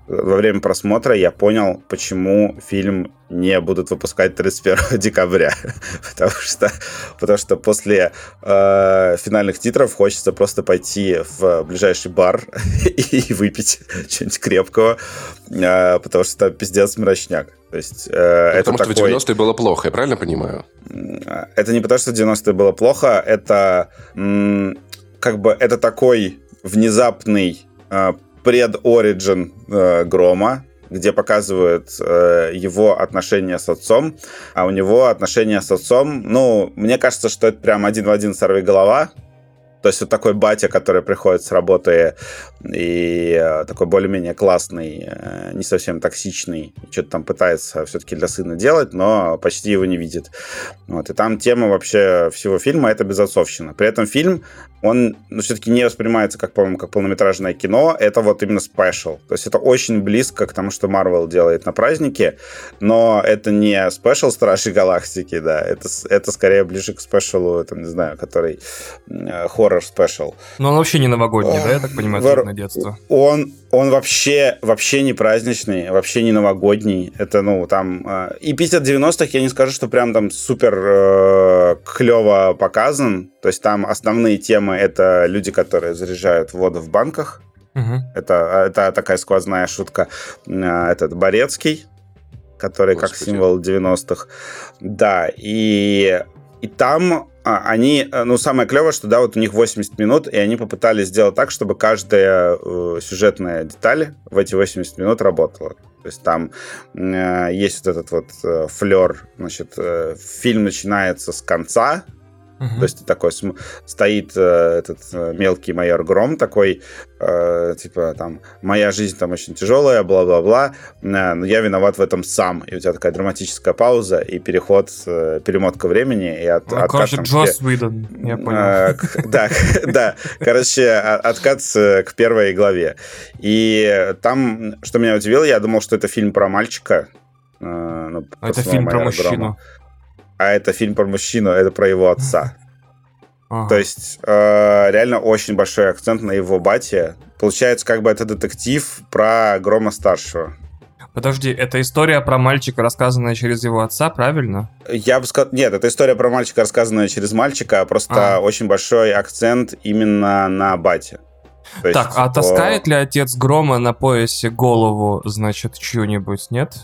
во время просмотра я понял, почему фильм не будут выпускать 31 декабря. потому, что, потому что после э, финальных титров хочется просто пойти в ближайший бар и выпить что-нибудь крепкого, э, потому что там пиздец мрачняк. То есть, э, это потому что такой... в 90-е было плохо, я правильно понимаю? Это не потому, что в 90-е было плохо, это как бы это такой внезапный э, пред-оригин э, Грома, где показывают э, его отношения с отцом, а у него отношения с отцом, ну, мне кажется, что это прям один в один сорви голова, то есть вот такой батя, который приходит с работы и э, такой более-менее классный, э, не совсем токсичный, что-то там пытается все-таки для сына делать, но почти его не видит. Вот. И там тема вообще всего фильма — это безотцовщина. При этом фильм, он ну, все-таки не воспринимается как, по-моему, как полнометражное кино, это вот именно special. То есть это очень близко к тому, что Marvel делает на празднике, но это не special Стражи Галактики, да, это, это скорее ближе к special у, там, не знаю, который э, хоррор спешл. Но он вообще не новогодний, да, я так понимаю, Вар... на детство? Он, он вообще, вообще не праздничный, вообще не новогодний. Это, ну, там... Э, и 50-90-х я не скажу, что прям там супер э, клево показан. То есть там основные темы — это люди, которые заряжают воду в банках. Угу. Это, это такая сквозная шутка. Э, этот Борецкий, который Господи. как символ 90-х. Да, и, и там а, они, э, ну, самое клевое, что, да, вот у них 80 минут, и они попытались сделать так, чтобы каждая э, сюжетная деталь в эти 80 минут работала. То есть там э, есть вот этот вот э, флер, значит, э, фильм начинается с конца, Uh-huh. То есть такой стоит э, этот э, мелкий майор Гром такой, э, типа там моя жизнь там очень тяжелая, бла-бла-бла, э, но я виноват в этом сам. И у тебя такая драматическая пауза и переход, э, перемотка времени и от, ну, откат там, Джос Уидон, я понял. Э, к, да, да, короче, откат к первой главе. И там, что меня удивило, я думал, что это фильм про мальчика. Э, ну, а это фильм про мужчину. Грома а это фильм про мужчину, это про его отца. Ага. То есть э, реально очень большой акцент на его бате. Получается, как бы это детектив про Грома старшего. Подожди, это история про мальчика, рассказанная через его отца, правильно? Я бы сказал, нет, это история про мальчика, рассказанная через мальчика, а просто а. очень большой акцент именно на бате. То так, есть, а таскает ли отец Грома на поясе голову, значит, чью-нибудь, нет?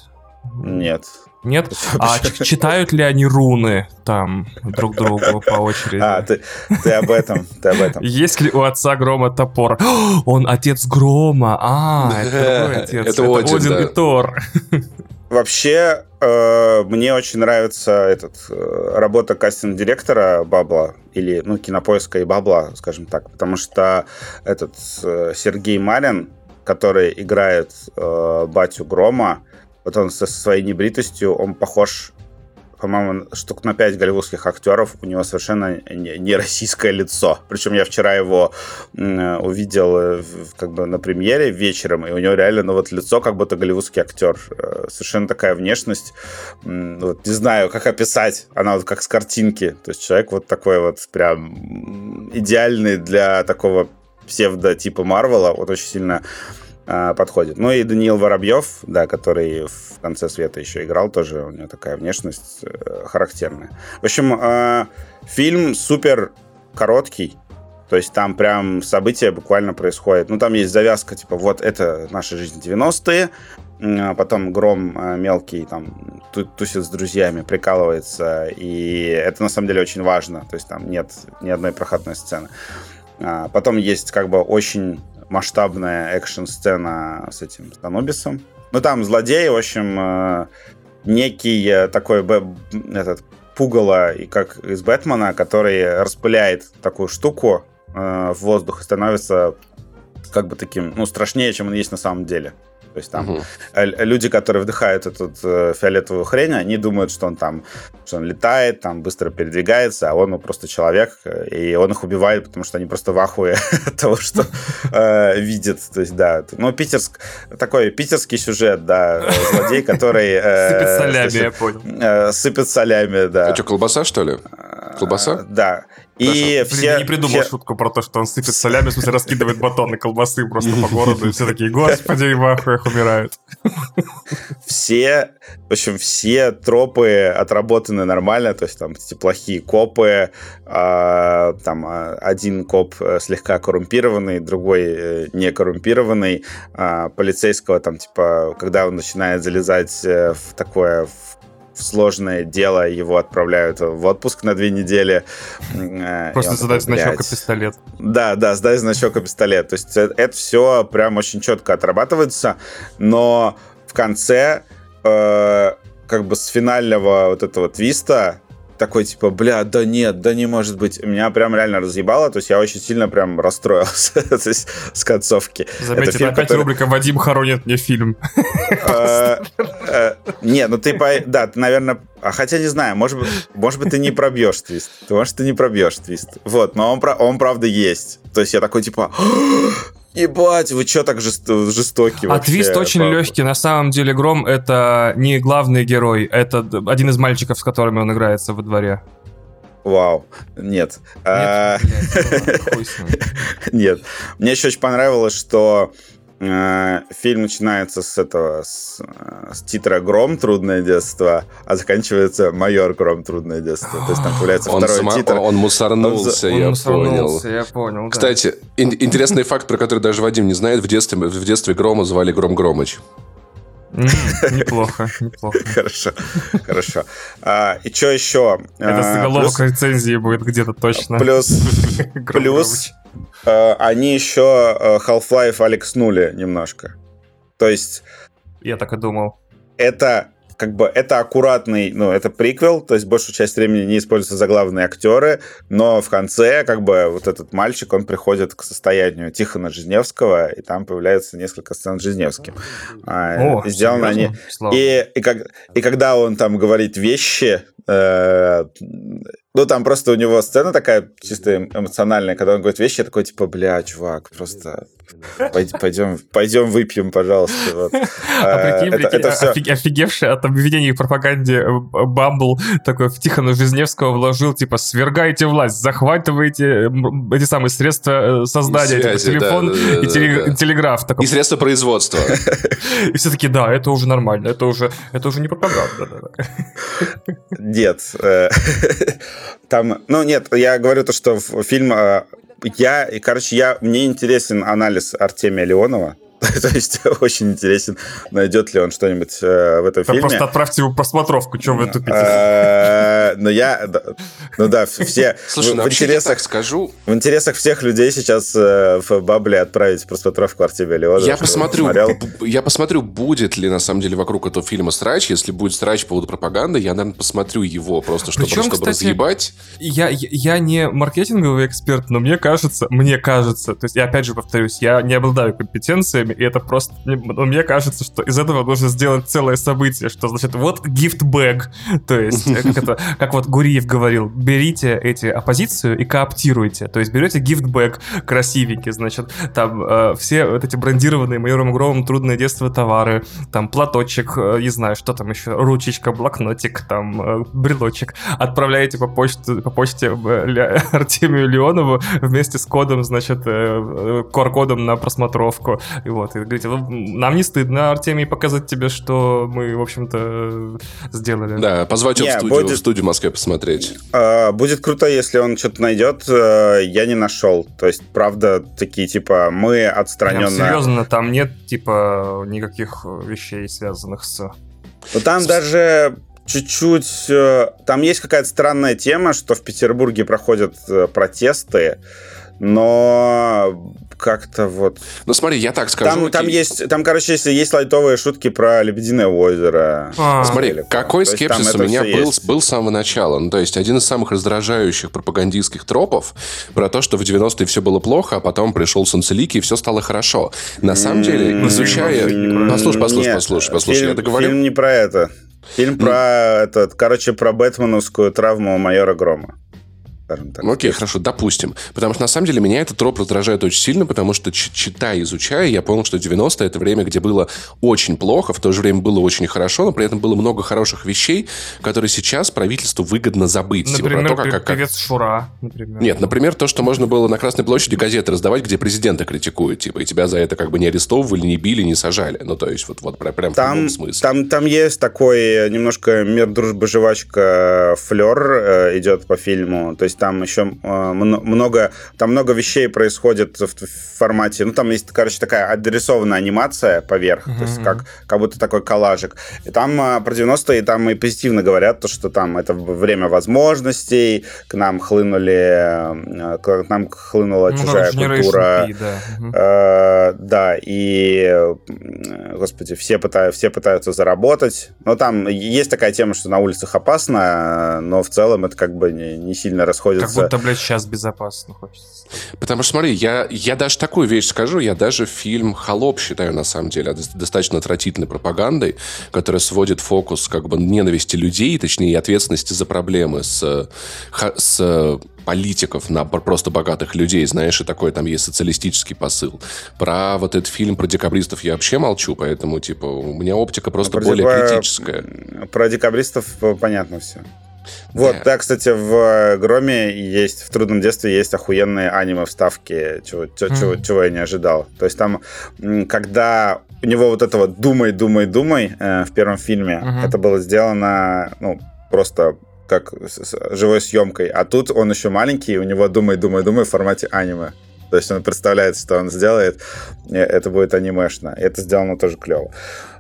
Нет. Нет? А читают ли они руны там друг другу по очереди? А, ты, ты об этом, ты об этом. Есть ли у отца Грома топор? Он отец Грома. А, это отец. Это, Один, Один да. и Тор. Вообще, э, мне очень нравится этот, э, работа кастинг-директора Бабла, или ну, кинопоиска и Бабла, скажем так, потому что этот э, Сергей Марин, который играет э, батю Грома, вот он со своей небритостью, он похож по-моему, штук на 5 голливудских актеров, у него совершенно не российское лицо. Причем я вчера его увидел э, как бы на премьере вечером, и у него реально, ну вот лицо как будто голливудский актер. Э, совершенно такая внешность. Вот, не знаю, как описать. Она вот как с картинки. То есть человек вот такой вот прям идеальный для такого псевдо типа Марвела. Вот очень сильно подходит. Ну и Даниил Воробьев, да, который в конце света еще играл, тоже у него такая внешность э, характерная. В общем, э, фильм супер короткий, то есть там прям события буквально происходят. Ну, там есть завязка, типа, вот это наша жизнь 90-е, а потом Гром мелкий там тусит с друзьями, прикалывается, и это на самом деле очень важно, то есть там нет ни одной проходной сцены. А потом есть как бы очень масштабная экшн-сцена с этим Станобисом. Ну, там злодей, в общем, э, некий такой этот пугало, и как из Бэтмена, который распыляет такую штуку э, в воздух и становится как бы таким, ну, страшнее, чем он есть на самом деле. То есть там угу. люди, которые вдыхают эту э, фиолетовую хрень, они думают, что он там, что он летает, там быстро передвигается, а он ну, просто человек, э, и он их убивает, потому что они просто в ахуе от того, что э, видят. То есть, да, ну, питерск, такой питерский сюжет, да, злодей, который... Э, сыпет солями, я понял. Э, сыпет солями, да. А что, колбаса, что ли? Колбаса? Да. И Хорошо. все... Я не придумал все... шутку про то, что он сыпет солями, в смысле раскидывает батоны колбасы просто по городу, и все такие, господи, в ахуях умирают. Все, в общем, все тропы отработаны нормально, то есть там эти плохие копы, а, там а, один коп э, слегка коррумпированный, другой э, не коррумпированный, а, полицейского там, типа, когда он начинает залезать э, в такое, в в сложное дело, его отправляют в отпуск на две недели. Э, Просто задать значок и пистолет. Да, да, сдать значок и пистолет. То есть это, это все прям очень четко отрабатывается, но в конце э, как бы с финального вот этого твиста такой, типа, бля, да нет, да не может быть. Меня прям реально разъебало, то есть я очень сильно прям расстроился то есть, с концовки. Заметьте, это опять который... рубрика «Вадим хоронит мне фильм». Э, э, не, ну ты, да, ты, наверное, а хотя не знаю, может быть, может быть, ты не пробьешь твист. Может, ты не пробьешь твист. Вот, но он, он правда есть. То есть я такой, типа, Ебать, вы что так жест- жестоки А твист очень папа? легкий. На самом деле Гром это не главный герой, это один из мальчиков, с которыми он играется во дворе. Вау, нет. Нет, а... нет. Мне еще очень понравилось, что фильм начинается с этого, с, с титра «Гром. Трудное детство», а заканчивается «Майор Гром. Трудное детство». То есть там появляется он второй сама, титр. Он мусорнулся, он, я мусорнулся, понял. я понял, Кстати, ин- интересный факт, про который даже Вадим не знает, в детстве, в детстве Грома звали Гром Громыч. Неплохо, неплохо. Хорошо, хорошо. А, и что еще? Это заголовок рецензии будет где-то точно. Плюс, плюс они еще Half-Life Алекснули немножко. То есть... Я так и думал. Это как бы это аккуратный, ну, это приквел, то есть большую часть времени не используются заглавные актеры, но в конце, как бы, вот этот мальчик, он приходит к состоянию Тихона Жизневского, и там появляется несколько сцен с Жизневским. А, О, Сделаны они... И, и, как, и когда он там говорит вещи, э, ну, там просто у него сцена такая чисто эмоциональная, когда он говорит вещи, я такой, типа, бля, чувак, просто пойдем, пойдем выпьем, пожалуйста. Вот. А прикинь, это, прикинь это все... офигевший от обвинений в пропаганде э, Бамбл такой в Тихона Жизневского вложил, типа, свергайте власть, захватывайте эти самые средства э, создания, типа, Связи, типа, телефон да, да, и, теле, да. телеграф. Такой. И средства производства. И все таки да, это уже нормально, это уже, это уже не пропаганда. Нет. Э, там, ну нет, я говорю то, что фильм а, я, и, короче, я, мне интересен анализ Артемия Леонова, То есть очень интересен, найдет ли он что-нибудь э, в этом фильме. Просто отправьте его просмотровку, что вы тупите. Э, но я, ну да, все Слушай, в ну, интересах скажу. В интересах всех людей сейчас э, в Бабле отправить просмотровку Артемия Леонова. Я посмотрю, я посмотрю, будет ли на самом деле вокруг этого фильма срач. Если будет срач по поводу пропаганды, я, наверное, посмотрю его просто, чтобы, Причем, чтобы кстати, разъебать. Я, я не маркетинговый эксперт, но мне кажется, мне кажется, то есть я опять же повторюсь, я не обладаю компетенциями, и это просто... Ну, мне кажется, что из этого нужно сделать целое событие, что значит, вот гифт-бэг, то есть, э, как это, как вот Гуриев говорил, берите эти оппозицию и кооптируйте, то есть берете гифт-бэг красивенький, значит, там э, все вот эти брендированные майором Громом трудное детство товары, там платочек, э, не знаю, что там еще, ручечка, блокнотик, там э, брелочек, отправляете по почте, по почте э, Артемию Леонову вместе с кодом, значит, э, э QR-кодом на просмотровку, и вот, вот, и говорите, нам не стыдно, Артемий, показать тебе, что мы, в общем-то, сделали. Да, позвать его в студию, будет... в студию в Москве посмотреть. А, будет круто, если он что-то найдет. Э, я не нашел. То есть, правда, такие, типа, мы отстраненно... Прям серьезно, там нет, типа, никаких вещей, связанных с... Ну, там с... даже чуть-чуть... Э, там есть какая-то странная тема, что в Петербурге проходят э, протесты, но как-то вот... Ну смотри, я так скажу. Там, там есть, там, короче, если есть лайтовые шутки про Лебединое озеро. А. Смотри, или, какой скепсис у меня был, был с самого начала. Ну, то есть один из самых раздражающих пропагандистских тропов про то, что в 90-е все было плохо, а потом пришел Солнцеликий и все стало хорошо. На самом деле, изучая... Послушай, послушай, послушай, послушай, я договорю. Фильм не про это. Фильм про этот, короче, про бэтменовскую травму майора Грома скажем так. Ну, окей, хорошо, допустим. Потому что, на самом деле, меня этот троп раздражает очень сильно, потому что, читая, изучая, я понял, что 90-е — это время, где было очень плохо, в то же время было очень хорошо, но при этом было много хороших вещей, которые сейчас правительству выгодно забыть. Например, типа, про то, как, как... певец Шура, например. Нет, например, то, что можно было на Красной площади газеты раздавать, где президента критикуют, типа, и тебя за это как бы не арестовывали, не били, не сажали. Ну, то есть, вот, вот прям там, в смысле. Там, там есть такой немножко мир, дружбы, жвачка, флер э, идет по фильму. То есть, там еще э, много, там много вещей происходит в, формате, ну, там есть, короче, такая адресованная анимация поверх, mm-hmm. то есть как, как будто такой коллажик. И там э, про 90-е там и позитивно говорят, то, что там это время возможностей, к нам хлынули, э, к нам хлынула ну, чужая культура. Да. Э, да, и, господи, все, пытаются, все пытаются заработать. Но там есть такая тема, что на улицах опасно, но в целом это как бы не, не сильно расходится будто, блядь, сейчас безопасно хочется. Потому что, смотри, я, я даже такую вещь скажу, я даже фильм «Холоп» считаю, на самом деле, достаточно отвратительной пропагандой, которая сводит фокус как бы ненависти людей, точнее, ответственности за проблемы с, с политиков на просто богатых людей, знаешь, и такой там есть социалистический посыл. Про вот этот фильм про декабристов я вообще молчу, поэтому, типа, у меня оптика просто про более декаб... критическая. Про декабристов понятно все. Вот, да. кстати, в э, Громе есть, в Трудном детстве есть охуенные аниме-вставки, чего, чего, mm. чего, чего я не ожидал. То есть там, когда у него вот это вот «думай, думай, думай» э, в первом фильме, mm-hmm. это было сделано, ну, просто как с живой съемкой. А тут он еще маленький, у него «думай, думай, думай» в формате аниме. То есть он представляет, что он сделает, это будет анимешно. Это сделано тоже клево.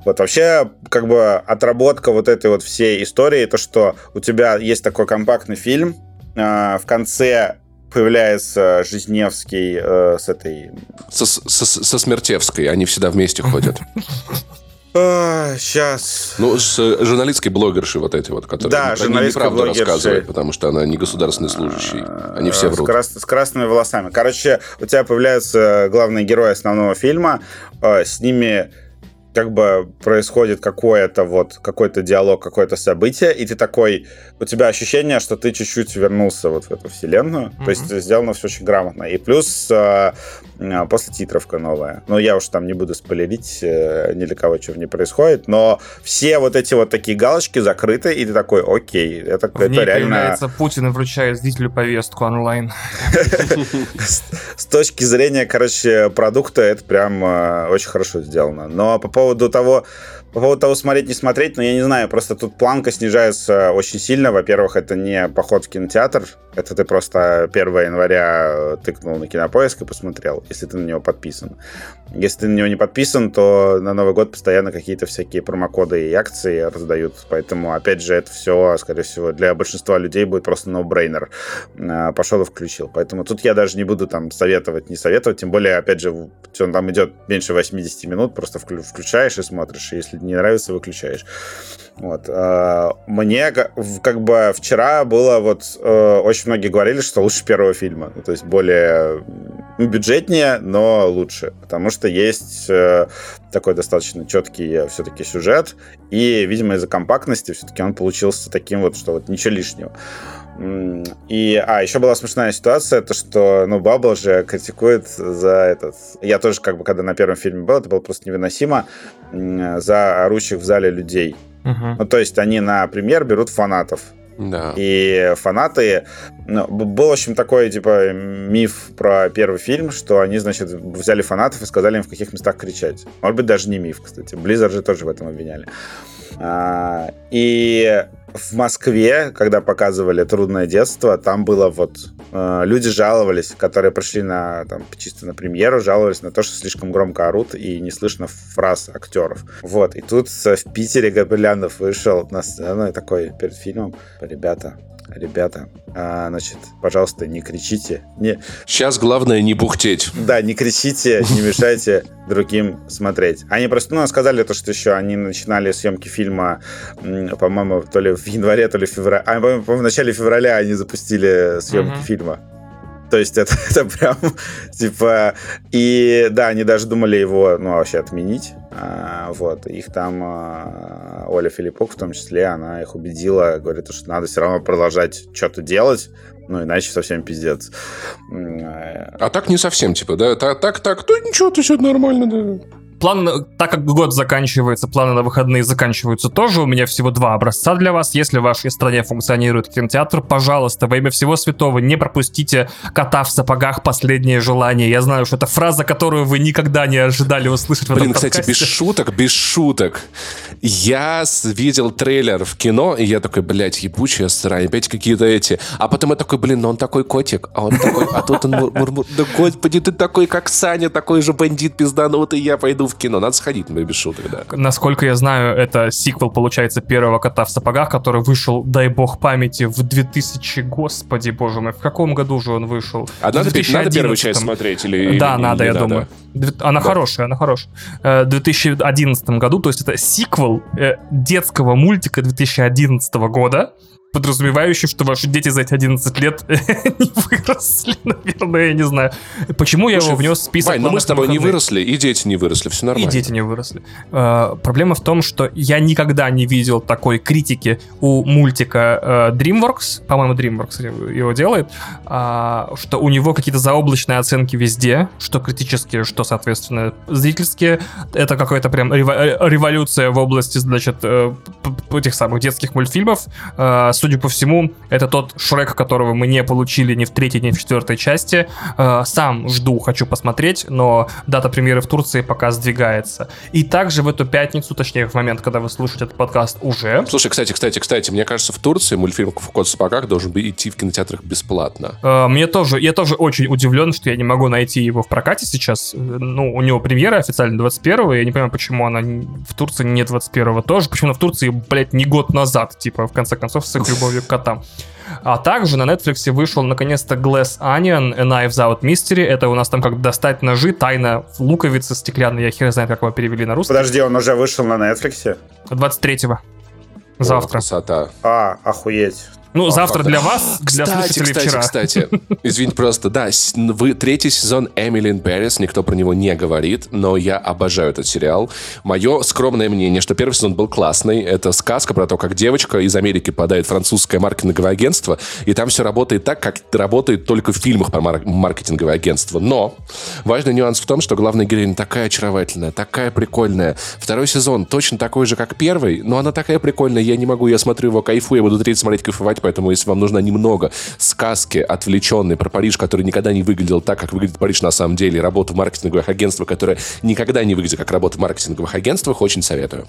Вот вообще, как бы отработка вот этой вот всей истории, то, что у тебя есть такой компактный фильм, э, в конце появляется Жизневский э, с этой... Со, со, со Смертевской, они всегда вместе ходят. сейчас. Ну, с э, журналистской блогершей вот эти вот, которые да, про неправду блогерши. рассказывают, потому что она не государственный служащий. Они все врут. С, крас с красными волосами. Короче, у тебя появляются главные герои основного фильма, э, с ними как бы происходит какое-то вот, какой-то диалог, какое-то событие, и ты такой, у тебя ощущение, что ты чуть-чуть вернулся вот в эту вселенную. Mm-hmm. То есть сделано все очень грамотно. И плюс э, э, после титровка новая. Ну, я уж там не буду спойлерить э, ни для кого, что не происходит, но все вот эти вот такие галочки закрыты, и ты такой, окей, это, в это реально... Путин и вручает зрителю повестку онлайн. С точки зрения, короче, продукта, это прям э, очень хорошо сделано. Но по поводу поводу того, по поводу того, смотреть, не смотреть, но я не знаю, просто тут планка снижается очень сильно. Во-первых, это не поход в кинотеатр, это ты просто 1 января тыкнул на кинопоиск и посмотрел, если ты на него подписан. Если ты на него не подписан, то на Новый год постоянно какие-то всякие промокоды и акции раздают. Поэтому, опять же, это все, скорее всего, для большинства людей будет просто ноу-брейнер. А, Пошел и включил. Поэтому тут я даже не буду там советовать, не советовать. Тем более, опять же, он там идет меньше 80 минут, просто включаешь и смотришь. Если не нравится, выключаешь. Вот. А, мне как бы вчера было вот э, очень многие говорили, что лучше первого фильма. Ну, то есть более бюджетнее, но лучше. Потому что есть э, такой достаточно четкий все-таки сюжет. И, видимо, из-за компактности все-таки он получился таким вот, что вот ничего лишнего. И, а, еще была смешная ситуация, то, что, ну, Бабл же критикует за этот... Я тоже, как бы, когда на первом фильме был, это было просто невыносимо, за орущих в зале людей. Угу. Ну, то есть они на премьер берут фанатов. Да. И фанаты... Ну, был, в общем, такой, типа, миф про первый фильм, что они, значит, взяли фанатов и сказали им, в каких местах кричать. Может быть, даже не миф, кстати. Blizzard же тоже в этом обвиняли. А, и в Москве, когда показывали «Трудное детство», там было вот... Э, люди жаловались, которые пришли на, там, чисто на премьеру, жаловались на то, что слишком громко орут и не слышно фраз актеров. Вот. И тут в Питере Габелянов вышел на сцену и такой перед фильмом, ребята, ребята, а, значит, пожалуйста, не кричите. Не... Сейчас главное не бухтеть. Да, не кричите, не мешайте другим смотреть. Они просто, ну, сказали то, что еще они начинали съемки фильма, по-моему, то ли в январе, то ли в феврале. А, по-моему, в начале февраля они запустили съемки mm-hmm. фильма. То есть это, это прям, типа... И да, они даже думали его, ну, вообще отменить. А, вот. Их там а, Оля Филиппук в том числе, она их убедила, говорит, что надо все равно продолжать что-то делать, ну, иначе совсем пиздец. А так не совсем, типа, да? Так, так, так, ну ничего, то все нормально, да план, так как год заканчивается, планы на выходные заканчиваются тоже. У меня всего два образца для вас. Если в вашей стране функционирует кинотеатр, пожалуйста, во имя всего святого, не пропустите «Кота в сапогах. Последнее желание». Я знаю, что это фраза, которую вы никогда не ожидали услышать в этом Блин, подкасте. кстати, без шуток, без шуток. Я видел трейлер в кино, и я такой, блядь, ебучая срань, опять какие-то эти. А потом я такой, блин, ну он такой котик, а он такой, а тут он мур-мур. Да господи, ты такой, как Саня, такой же бандит пизданутый, я пойду в в кино. Надо сходить, мы без шуток, да. Насколько я знаю, это сиквел, получается, первого кота в сапогах, который вышел, дай бог памяти, в 2000, господи, боже мой, в каком году же он вышел? А надо, надо первую часть смотреть? Или, да, или, надо, или я надо? думаю. Она да. хорошая, она хорошая. Э, в 2011 году, то есть это сиквел э, детского мультика 2011 года, подразумевающий, что ваши дети за эти 11 лет не выросли, наверное, я не знаю. Почему я его внес в список Вань, ну мы с тобой не выросли, и дети не выросли, все нормально. И дети не выросли. Uh, проблема в том, что я никогда не видел такой критики у мультика uh, DreamWorks, по-моему, DreamWorks его делает, uh, что у него какие-то заоблачные оценки везде, что критические, что, соответственно, зрительские. Это какая-то прям революция в области, значит, этих самых детских мультфильмов. Э, судя по всему, это тот Шрек, которого мы не получили ни в третьей, ни в четвертой части. Э, сам жду, хочу посмотреть, но дата премьеры в Турции пока сдвигается. И также в эту пятницу, точнее, в момент, когда вы слушаете этот подкаст, уже... Слушай, кстати, кстати, кстати, мне кажется, в Турции мультфильм «Кот в сапогах» должен быть идти в кинотеатрах бесплатно. Э, мне тоже, я тоже очень удивлен, что я не могу найти его в прокате сейчас. Ну, у него премьера официально 21-го, я не понимаю, почему она в Турции не 21-го тоже, почему она в Турции, блядь, не год назад, типа, в конце концов, с их любовью к котам. А также на Netflix вышел наконец-то Glass Onion, A Knives Out Mystery. Это у нас там как достать ножи, тайна луковицы стеклянной. Я хер знает, как его перевели на русский. Подожди, он уже вышел на Netflix? 23-го. Завтра. О, красота. А, охуеть. Ну, а, завтра для вас, кстати, для слушателей кстати, вчера. Кстати, извините просто, да, вы третий сезон Эмилин Пэрис, никто про него не говорит, но я обожаю этот сериал. Мое скромное мнение, что первый сезон был классный. Это сказка про то, как девочка из Америки попадает в французское маркетинговое агентство, и там все работает так, как работает только в фильмах про мар- маркетинговое агентство. Но важный нюанс в том, что главная героиня такая очаровательная, такая прикольная. Второй сезон точно такой же, как первый, но она такая прикольная, я не могу, я смотрю его, кайфую, я буду третий смотреть, кайфовать, поэтому если вам нужно немного сказки отвлеченной про Париж, который никогда не выглядел так, как выглядит Париж на самом деле, и работу в маркетинговых агентствах, которая никогда не выглядит как работа в маркетинговых агентствах, очень советую.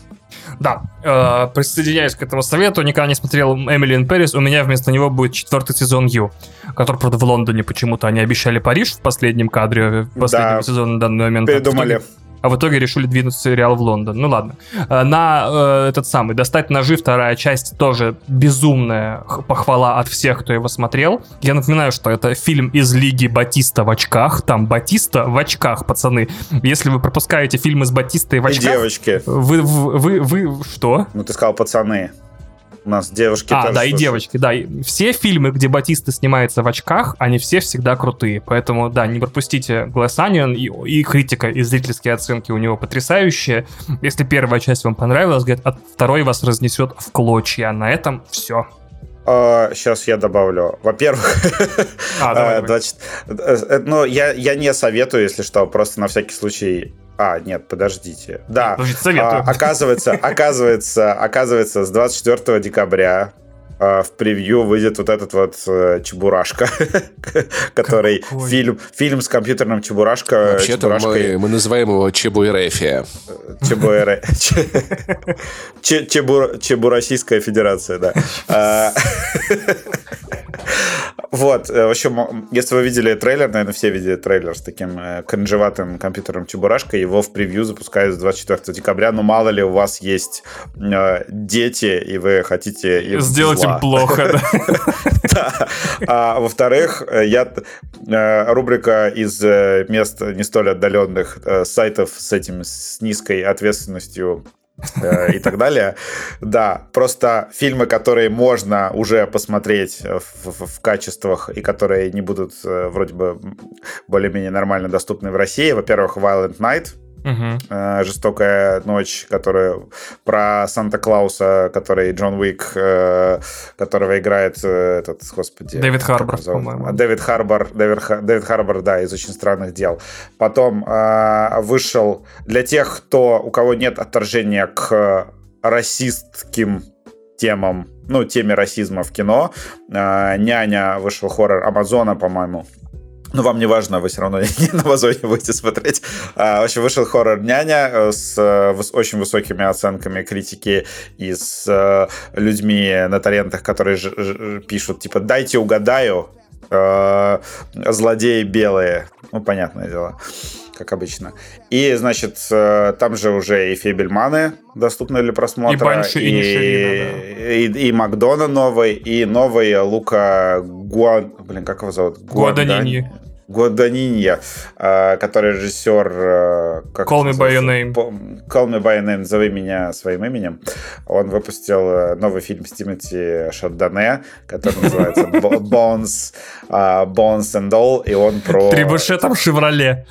Да, э, присоединяюсь к этому совету. Никогда не смотрел Эмили Пэрис. У меня вместо него будет четвертый сезон Ю, который, правда, в Лондоне почему-то. Они обещали Париж в последнем кадре, в последнем да, сезоне на данный момент. Придумали а в итоге решили двинуть сериал в Лондон. Ну ладно. Э, на э, этот самый «Достать ножи» вторая часть тоже безумная похвала от всех, кто его смотрел. Я напоминаю, что это фильм из Лиги Батиста в очках. Там Батиста в очках, пацаны. Если вы пропускаете фильмы с Батистой в очках... И девочки. Вы, вы, вы, вы что? Ну, ты сказал «пацаны». У нас девушки А, да, и девочки, да. Все фильмы, где Батиста снимается в очках, они все всегда крутые. Поэтому, да, не пропустите Glass Onion, и, и критика, и зрительские оценки у него потрясающие. Если первая часть вам понравилась, говорят, от второй вас разнесет в клочья. На этом все. Сейчас я добавлю. Во-первых, а, давай, давай. Э, э, ну, я, я не советую, если что, просто на всякий случай а, нет, подождите. Да, а, оказывается, оказывается, оказывается, с 24 декабря а, в превью выйдет вот этот вот э, Чебурашка, который Какой? фильм, фильм с компьютерным Чебурашка. Вообще-то мы, мы называем его Чебуэрефия. Чебуэре... Чебурасийская федерация, да. Вот, э, в общем, если вы видели трейлер, наверное, все видели трейлер с таким э, кринжеватым компьютером Чебурашка, его в превью запускают с 24 декабря, но мало ли у вас есть э, дети, и вы хотите их Сделать зла. им плохо, да. А во-вторых, я рубрика из мест не столь отдаленных сайтов с этим, с низкой ответственностью и так далее. Да, просто фильмы, которые можно уже посмотреть в, в, в качествах и которые не будут э, вроде бы более-менее нормально доступны в России. Во-первых, Violent Night, Угу. Жестокая ночь, которая про Санта-Клауса, который Джон Уик, э, которого играет э, этот, господи... Дэвид Харбор, по-моему. Дэвид Харбор, Дэвид, Дэвид Харбор, да, из «Очень странных дел». Потом вышел для тех, кто, у кого нет отторжения к расистским темам, ну, теме расизма в кино. «Няня» вышел хоррор Амазона, по-моему. Ну, вам не важно, вы все равно не на Амазоне будете смотреть. А, в общем, вышел хоррор «Няня» э, с э, очень высокими оценками критики и с э, людьми на торрентах, которые пишут, типа, дайте угадаю, злодеи белые. Ну, понятное дело, как обычно. И, значит, там же уже и Фебельманы доступны для просмотра. И Банши, и, и, Ширина, да. и, и Макдона новый, и новый Лука Гуан... Блин, как его зовут? Гуаданини. Гуаданинья, а, который режиссер... А, как Call Me By Your Name. Call Me By Your Name, зови меня своим именем. Он выпустил э, новый фильм с Тимоти Шардане, который называется Bones, а, Bones and All, и он про... Трибушетом Шевроле.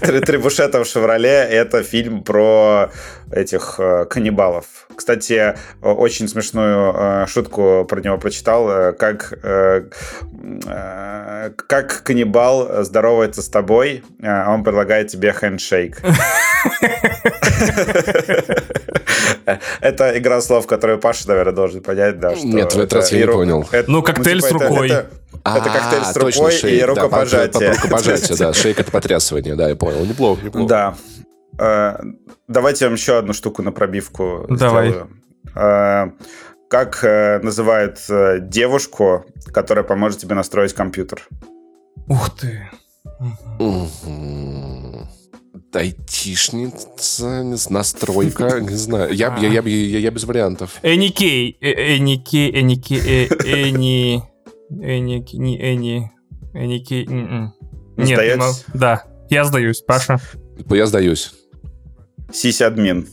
Трибушетом Шевроле — это фильм про этих э, каннибалов. Кстати, очень смешную э, шутку про него прочитал, э, как, как каннибал здоровается с тобой, а он предлагает тебе хендшейк. Это игра слов, которую Паша, наверное, должен понять, да. Что Нет, в этот раз я не понял. Ну, коктейль с рукой. Это коктейль с рукой и рукопожатие. Рукопожатие, да. Шейк — это потрясывание, да, я понял. Неплохо, неплохо. Да. Э, давайте я вам еще одну штуку на пробивку Давай. сделаю. Э, как э, называют девушку, которая поможет тебе настроить компьютер? Ух ты. Айтишница, настройка, не знаю. Я, я, я, я, я без вариантов. Эни Кей, Эни Кей, Эни Эни... Не Эни... Эни Кей... Нет, да. Я сдаюсь, Паша. Я сдаюсь. Сись-админ.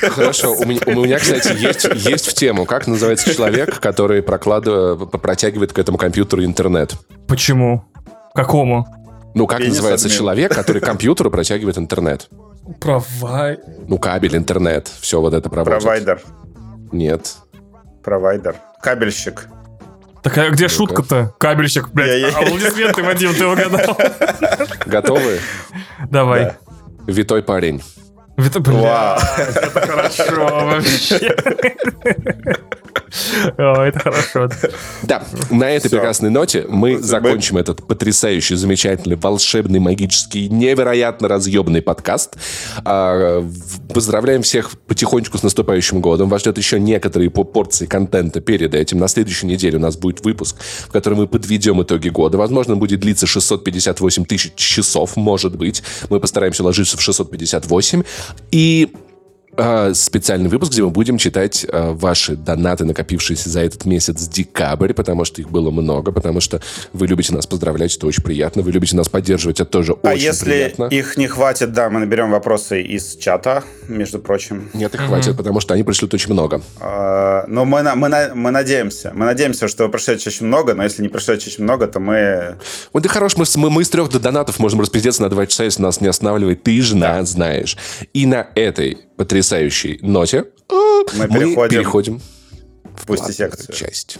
Хорошо, у меня, у меня, кстати, есть, есть в тему, как называется человек, который прокладывает, протягивает к этому компьютеру интернет. Почему? Какому? Ну, как Пенис называется админ. человек, который к компьютеру протягивает интернет? Провай... Ну, кабель, интернет, все вот это проводит. Провайдер. Нет. Провайдер. Кабельщик. Так а где шутка-то? Кабельщик, блядь. Аплодисменты, Вадим, ты угадал. Готовы? Давай. Да. Витой парень. Это, бля, это хорошо вообще. О, это хорошо. Да, на этой прекрасной ноте мы закончим этот потрясающий, замечательный, волшебный, магический, невероятно разъебный подкаст. А, поздравляем всех потихонечку с наступающим годом. Вас ждет еще некоторые порции контента перед этим. На следующей неделе у нас будет выпуск, в котором мы подведем итоги года. Возможно, будет длиться 658 тысяч часов, может быть. Мы постараемся ложиться в 658. И специальный выпуск, где мы будем читать э, ваши донаты, накопившиеся за этот месяц декабрь, потому что их было много, потому что вы любите нас поздравлять, это очень приятно, вы любите нас поддерживать, это тоже а очень если приятно. их не хватит, да, мы наберем вопросы из чата, между прочим. Нет, их mm-hmm. хватит, потому что они пришлют очень много. А, но мы, мы, мы надеемся, мы надеемся, что вы пришлете очень много, но если не пришлете очень много, то мы... Вот ты хорош, мы, мы, мы из трех донатов можем распиздеться на два часа, если нас не останавливает, ты же да. нас знаешь. И на этой потрясающей ноте мы, мы переходим, переходим в пусть секцию. часть.